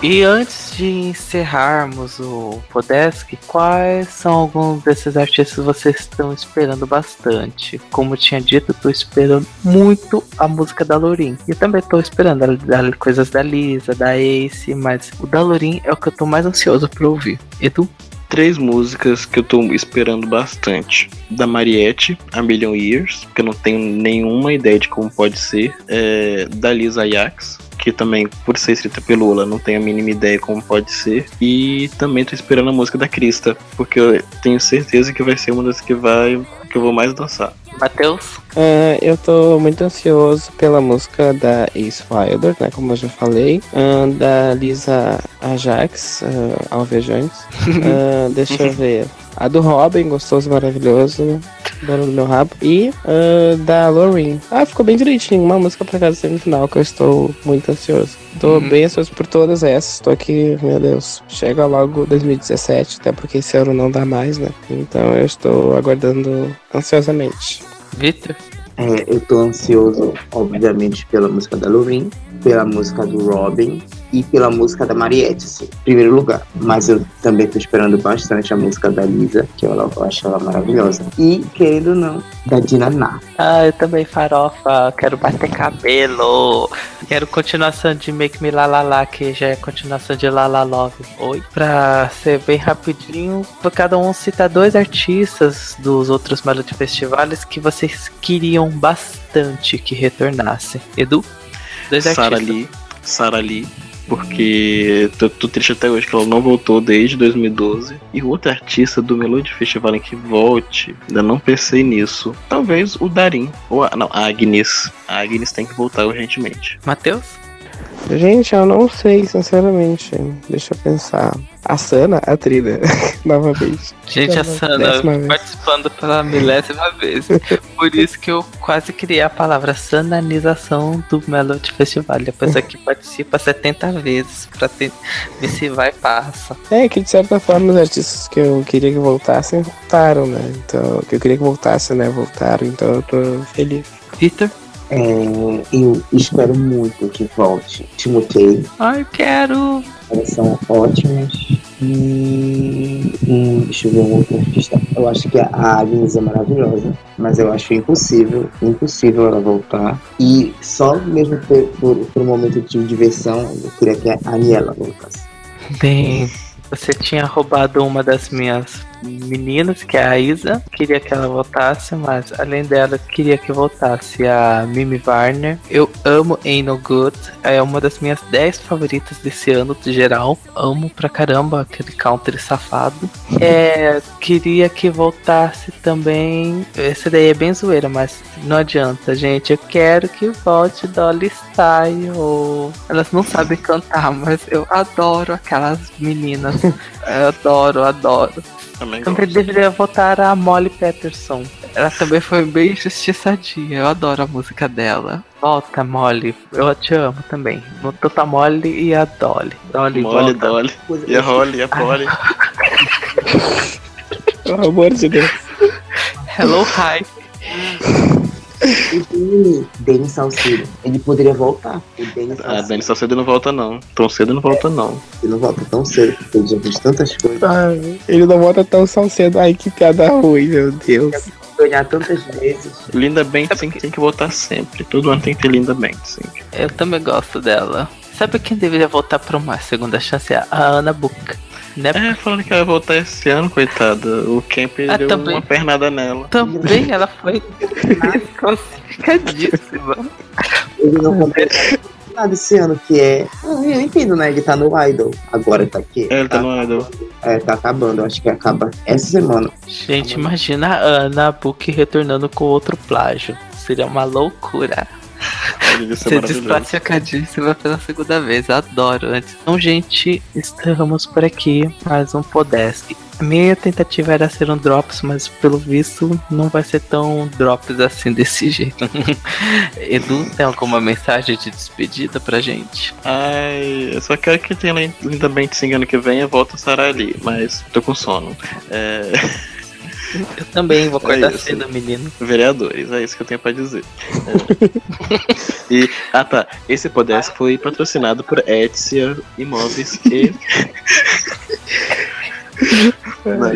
E antes de encerrarmos o Podesk, quais são alguns desses artistas que vocês estão esperando bastante? Como eu tinha dito, eu tô esperando muito a música da Lorin. E também tô esperando a- a- coisas da Lisa, da Ace, mas o da Lorin é o que eu tô mais ansioso pra ouvir. Edu? Três músicas que eu tô esperando bastante. Da Mariette, A Million Years, que eu não tenho nenhuma ideia de como pode ser. É, da Lisa Ajax, que também, por ser escrita pelo Lula, não tenho a mínima ideia como pode ser. E também tô esperando a música da Krista, porque eu tenho certeza que vai ser uma das que vai que eu vou mais dançar. Matheus? Ah, eu tô muito ansioso pela música da Ace Wilder, né? Como eu já falei. Ah, da Lisa Ajax, uh, Alvejantes. Ah, deixa eu ver. A do Robin, gostoso, maravilhoso. Dono do meu rabo. E ah, da Loreen. Ah, ficou bem direitinho. Uma música pra cada semifinal que eu estou muito ansioso. Tô bem ansioso por todas essas. Tô aqui, meu Deus. Chega logo 2017, até porque esse ano não dá mais, né? Então eu estou aguardando ansiosamente. Vitor? É, eu tô ansioso, obviamente, pela música da Lorin, pela música do Robin e pela música da Mariette, assim, em primeiro lugar. Mas eu também tô esperando bastante a música da Lisa, que eu, eu acho ela maravilhosa. E, querendo ou não, da Dinaná. Ah, eu também, farofa. Quero bater cabelo. Quero continuação de Make Me La La La, que já é continuação de La La Love. Oi. Pra ser bem rapidinho, cada um citar dois artistas dos outros Melody Festivais que vocês queriam bastante que retornassem. Edu? Dois Sarah artistas. Lee, Sarah Lee, porque tô, tô triste até hoje que ela não voltou desde 2012. E o outro artista do Melody Festival em que volte, ainda não pensei nisso. Talvez o Darim, ou a, não, a Agnes. A Agnes tem que voltar urgentemente. Matheus? Gente, eu não sei, sinceramente. Deixa eu pensar. A Sana, a trilha, novamente. Gente, a Sana participando pela milésima vez. Por isso que eu quase criei a palavra sananização do Melody Festival. A pessoa que participa 70 vezes pra ter, ver se vai e passa. É que de certa forma os artistas que eu queria que voltassem voltaram, né? Então, que eu queria que voltassem, né? Voltaram, então eu tô feliz. Vitor? É, eu espero muito que volte Timotei. Ai, quero. Elas são ótimas. E, e deixa eu ver um outro artista. Eu acho que a Agnes é maravilhosa, mas eu acho impossível, impossível ela voltar. E só mesmo por, por, por um momento de diversão, eu queria que a Aniela voltasse. Bem, você tinha roubado uma das minhas meninas, que é a Isa. Queria que ela voltasse, mas além dela, queria que voltasse a Mimi Warner. Eu amo Ain't No Good. É uma das minhas 10 favoritas desse ano, de geral. Amo pra caramba aquele country safado. É, queria que voltasse também. Esse daí é bem zoeira, mas não adianta, gente. Eu quero que volte Dolly Style. Elas não sabem cantar, mas eu adoro aquelas meninas. Eu adoro, adoro. Também Também gosto. deveria votar a Molly Peterson. Ela também foi bem justiçadinha. Eu adoro a música dela. Volta, Molly. Eu te amo também. No Tota Molly e a Dolly. Dolly, Molly, volta. Dolly. E a Holly, a Polly. Pelo amor de Deus. Hello, hi. E Denis, Denis Salcedo, ele poderia voltar. O Denis A Salcedo Dani cedo não volta não. Tão cedo não volta não. ele não volta tão cedo, porque ele já fez tantas coisas. Ai, ele não volta tão cedo. Ai, que piada ruim, meu Deus. Ganhar tantas vezes. Linda Benson tem que voltar sempre. Todo ano tem que ter Linda Benson. Eu também gosto dela. Sabe quem deveria voltar pra uma segunda chance? A Ana Book. Né? É, falando que ela vai voltar esse ano, coitada. O Kemp Ah, deu também. uma pernada nela. Também ela foi desclassificadíssima. Ele não completou nada esse ano, que é. Eu entendo, né? Ele tá no Idol. Agora tá aqui. É, ele tá no Idol. É, tá acabando. Eu acho que acaba essa semana. Gente, imagina a Ana Book retornando com outro plágio. Seria uma loucura. Ser maravilhoso. desclassificadíssima pela segunda vez. Adoro antes. Então, gente, estamos por aqui. Mais um Podesk. A minha tentativa era ser um Drops, mas pelo visto não vai ser tão Drops assim desse jeito. Edu, tem alguma mensagem de despedida pra gente? Ai, eu só quero que tenha Linda Benson ano que vem e volta a Sarah ali, mas tô com sono. É... Eu também vou acordar É isso. cedo, menino. Vereadores, é isso que eu tenho pra dizer. É. e, ah tá, esse podcast foi patrocinado por Etsia Imóveis e.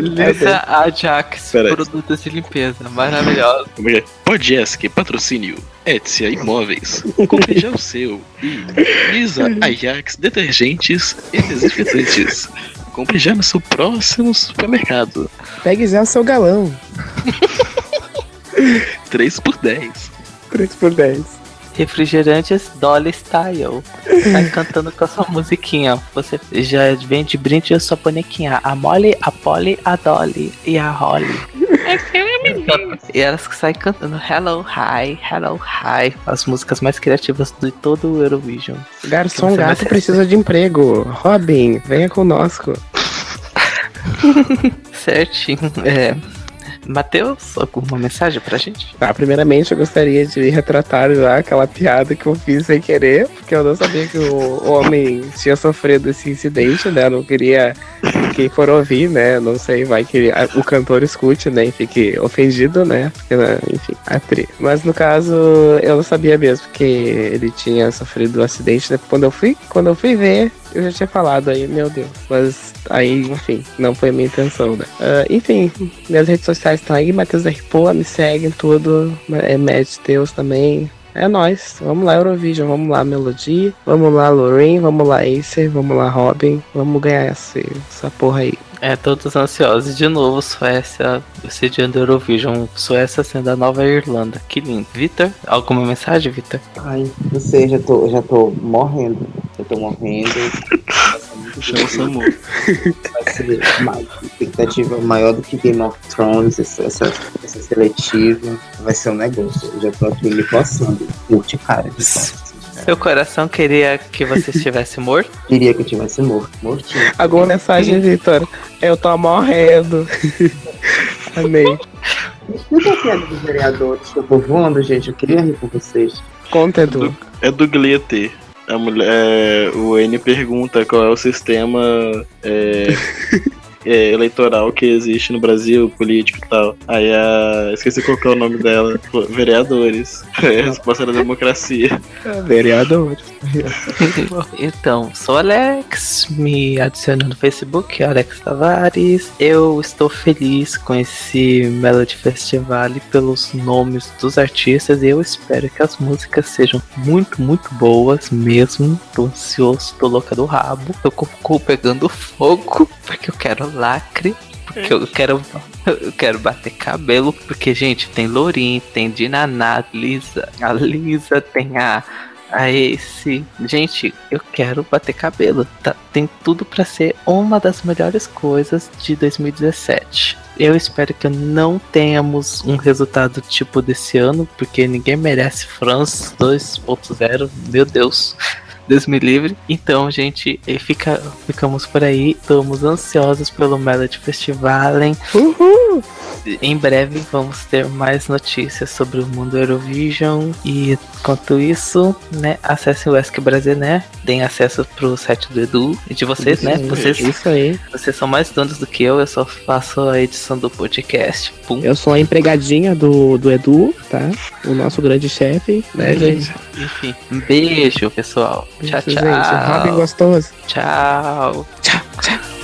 Lisa Ajax, produtos de limpeza, é é? Podcast, patrocínio, Etsia Imóveis. Compre já o seu. E Lisa Ajax Detergentes e Desinfetantes. Compre já no seu próximo supermercado. Pegue já o seu galão. 3 por 10. 3 por 10. Refrigerantes Dolly Style. Sai cantando com a sua musiquinha. Você já vem de brinde a sua bonequinha. A Molly, a Polly, a Dolly e a Holly. E elas que saem cantando Hello Hi, Hello Hi. As músicas mais criativas de todo o Eurovision. Garçom gato precisa de emprego. Robin, venha conosco. Certinho. É. Matheus, alguma mensagem pra gente? Tá, primeiramente eu gostaria de retratar já aquela piada que eu fiz sem querer, porque eu não sabia que o homem tinha sofrido esse incidente, né? Eu não queria que quem for ouvir, né? Não sei, vai que o cantor escute, né? E fique ofendido, né? Porque, né, enfim, a tri. Mas no caso, eu não sabia mesmo que ele tinha sofrido um acidente, né? Quando eu fui, quando eu fui ver, eu já tinha falado aí, meu Deus. Mas aí, enfim, não foi a minha intenção, né? Ah, enfim, minhas redes sociais estão aí, Matheus RPoa, me segue em tudo. É Mad Deus também. É nóis. Vamos lá, Eurovision. Vamos lá, Melody. Vamos lá, Lorraine. Vamos lá, Acer. Vamos lá, Robin. Vamos ganhar essa, essa porra aí. É, todos ansiosos. De novo, Suécia sediando Eurovision. Suécia sendo a nova Irlanda. Que lindo. Vitor, alguma mensagem, Vitor? Ai, não sei, já tô, já tô morrendo. Já tô morrendo. Chama o. Samu. Vai ser mais, expectativa maior do que Game of Thrones, essa, essa, essa seletiva. Vai ser um negócio. Eu já tô aqui me coçando. Curte cara. de. Seu coração queria que você estivesse morto? Queria que eu tivesse morto. Mortinho. Alguma mensagem, Vitor? Eu tô morrendo. Amei. Explica a piada dos vereadores que eu tô voando, gente. Eu queria rir com vocês. Conta, Edu. É do Gliete. A mulher, é, o N pergunta qual é o sistema é, é, eleitoral que existe no Brasil, político e tal. Aí a. Esqueci qual que é o nome dela. Vereadores. É a resposta da democracia. Vereador. Então, sou Alex, me adiciona no Facebook, Alex Tavares. Eu estou feliz com esse Melody Festival e pelos nomes dos artistas e eu espero que as músicas sejam muito, muito boas mesmo. Tô ansioso, tô louca do rabo, tô com o cu pegando fogo, porque eu quero lacre. Porque eu quero, eu quero bater cabelo, porque, gente, tem Lorin, tem Dinaná, Lisa, a Lisa, tem a a esse. Gente, eu quero bater cabelo. Tá, tem tudo pra ser uma das melhores coisas de 2017. Eu espero que não tenhamos um resultado tipo desse ano, porque ninguém merece France 2.0. Meu Deus. Deus me livre. Então, gente, eh, fica, ficamos por aí. Estamos ansiosos pelo Melody Festival. Uhul! Em breve vamos ter mais notícias sobre o mundo Eurovision. E enquanto isso, né, acessem o Ask Brasil, né? Deem acesso pro site do Edu e de vocês, né? Vocês, Isso aí. vocês são mais donos do que eu, eu só faço a edição do podcast. Pum. Eu sou a empregadinha do, do Edu, tá? O nosso grande chefe, né, gente? Enfim, um beijo, pessoal. Tchau, tchau. gente. Robin gostoso. Tchau. Tchau, tchau.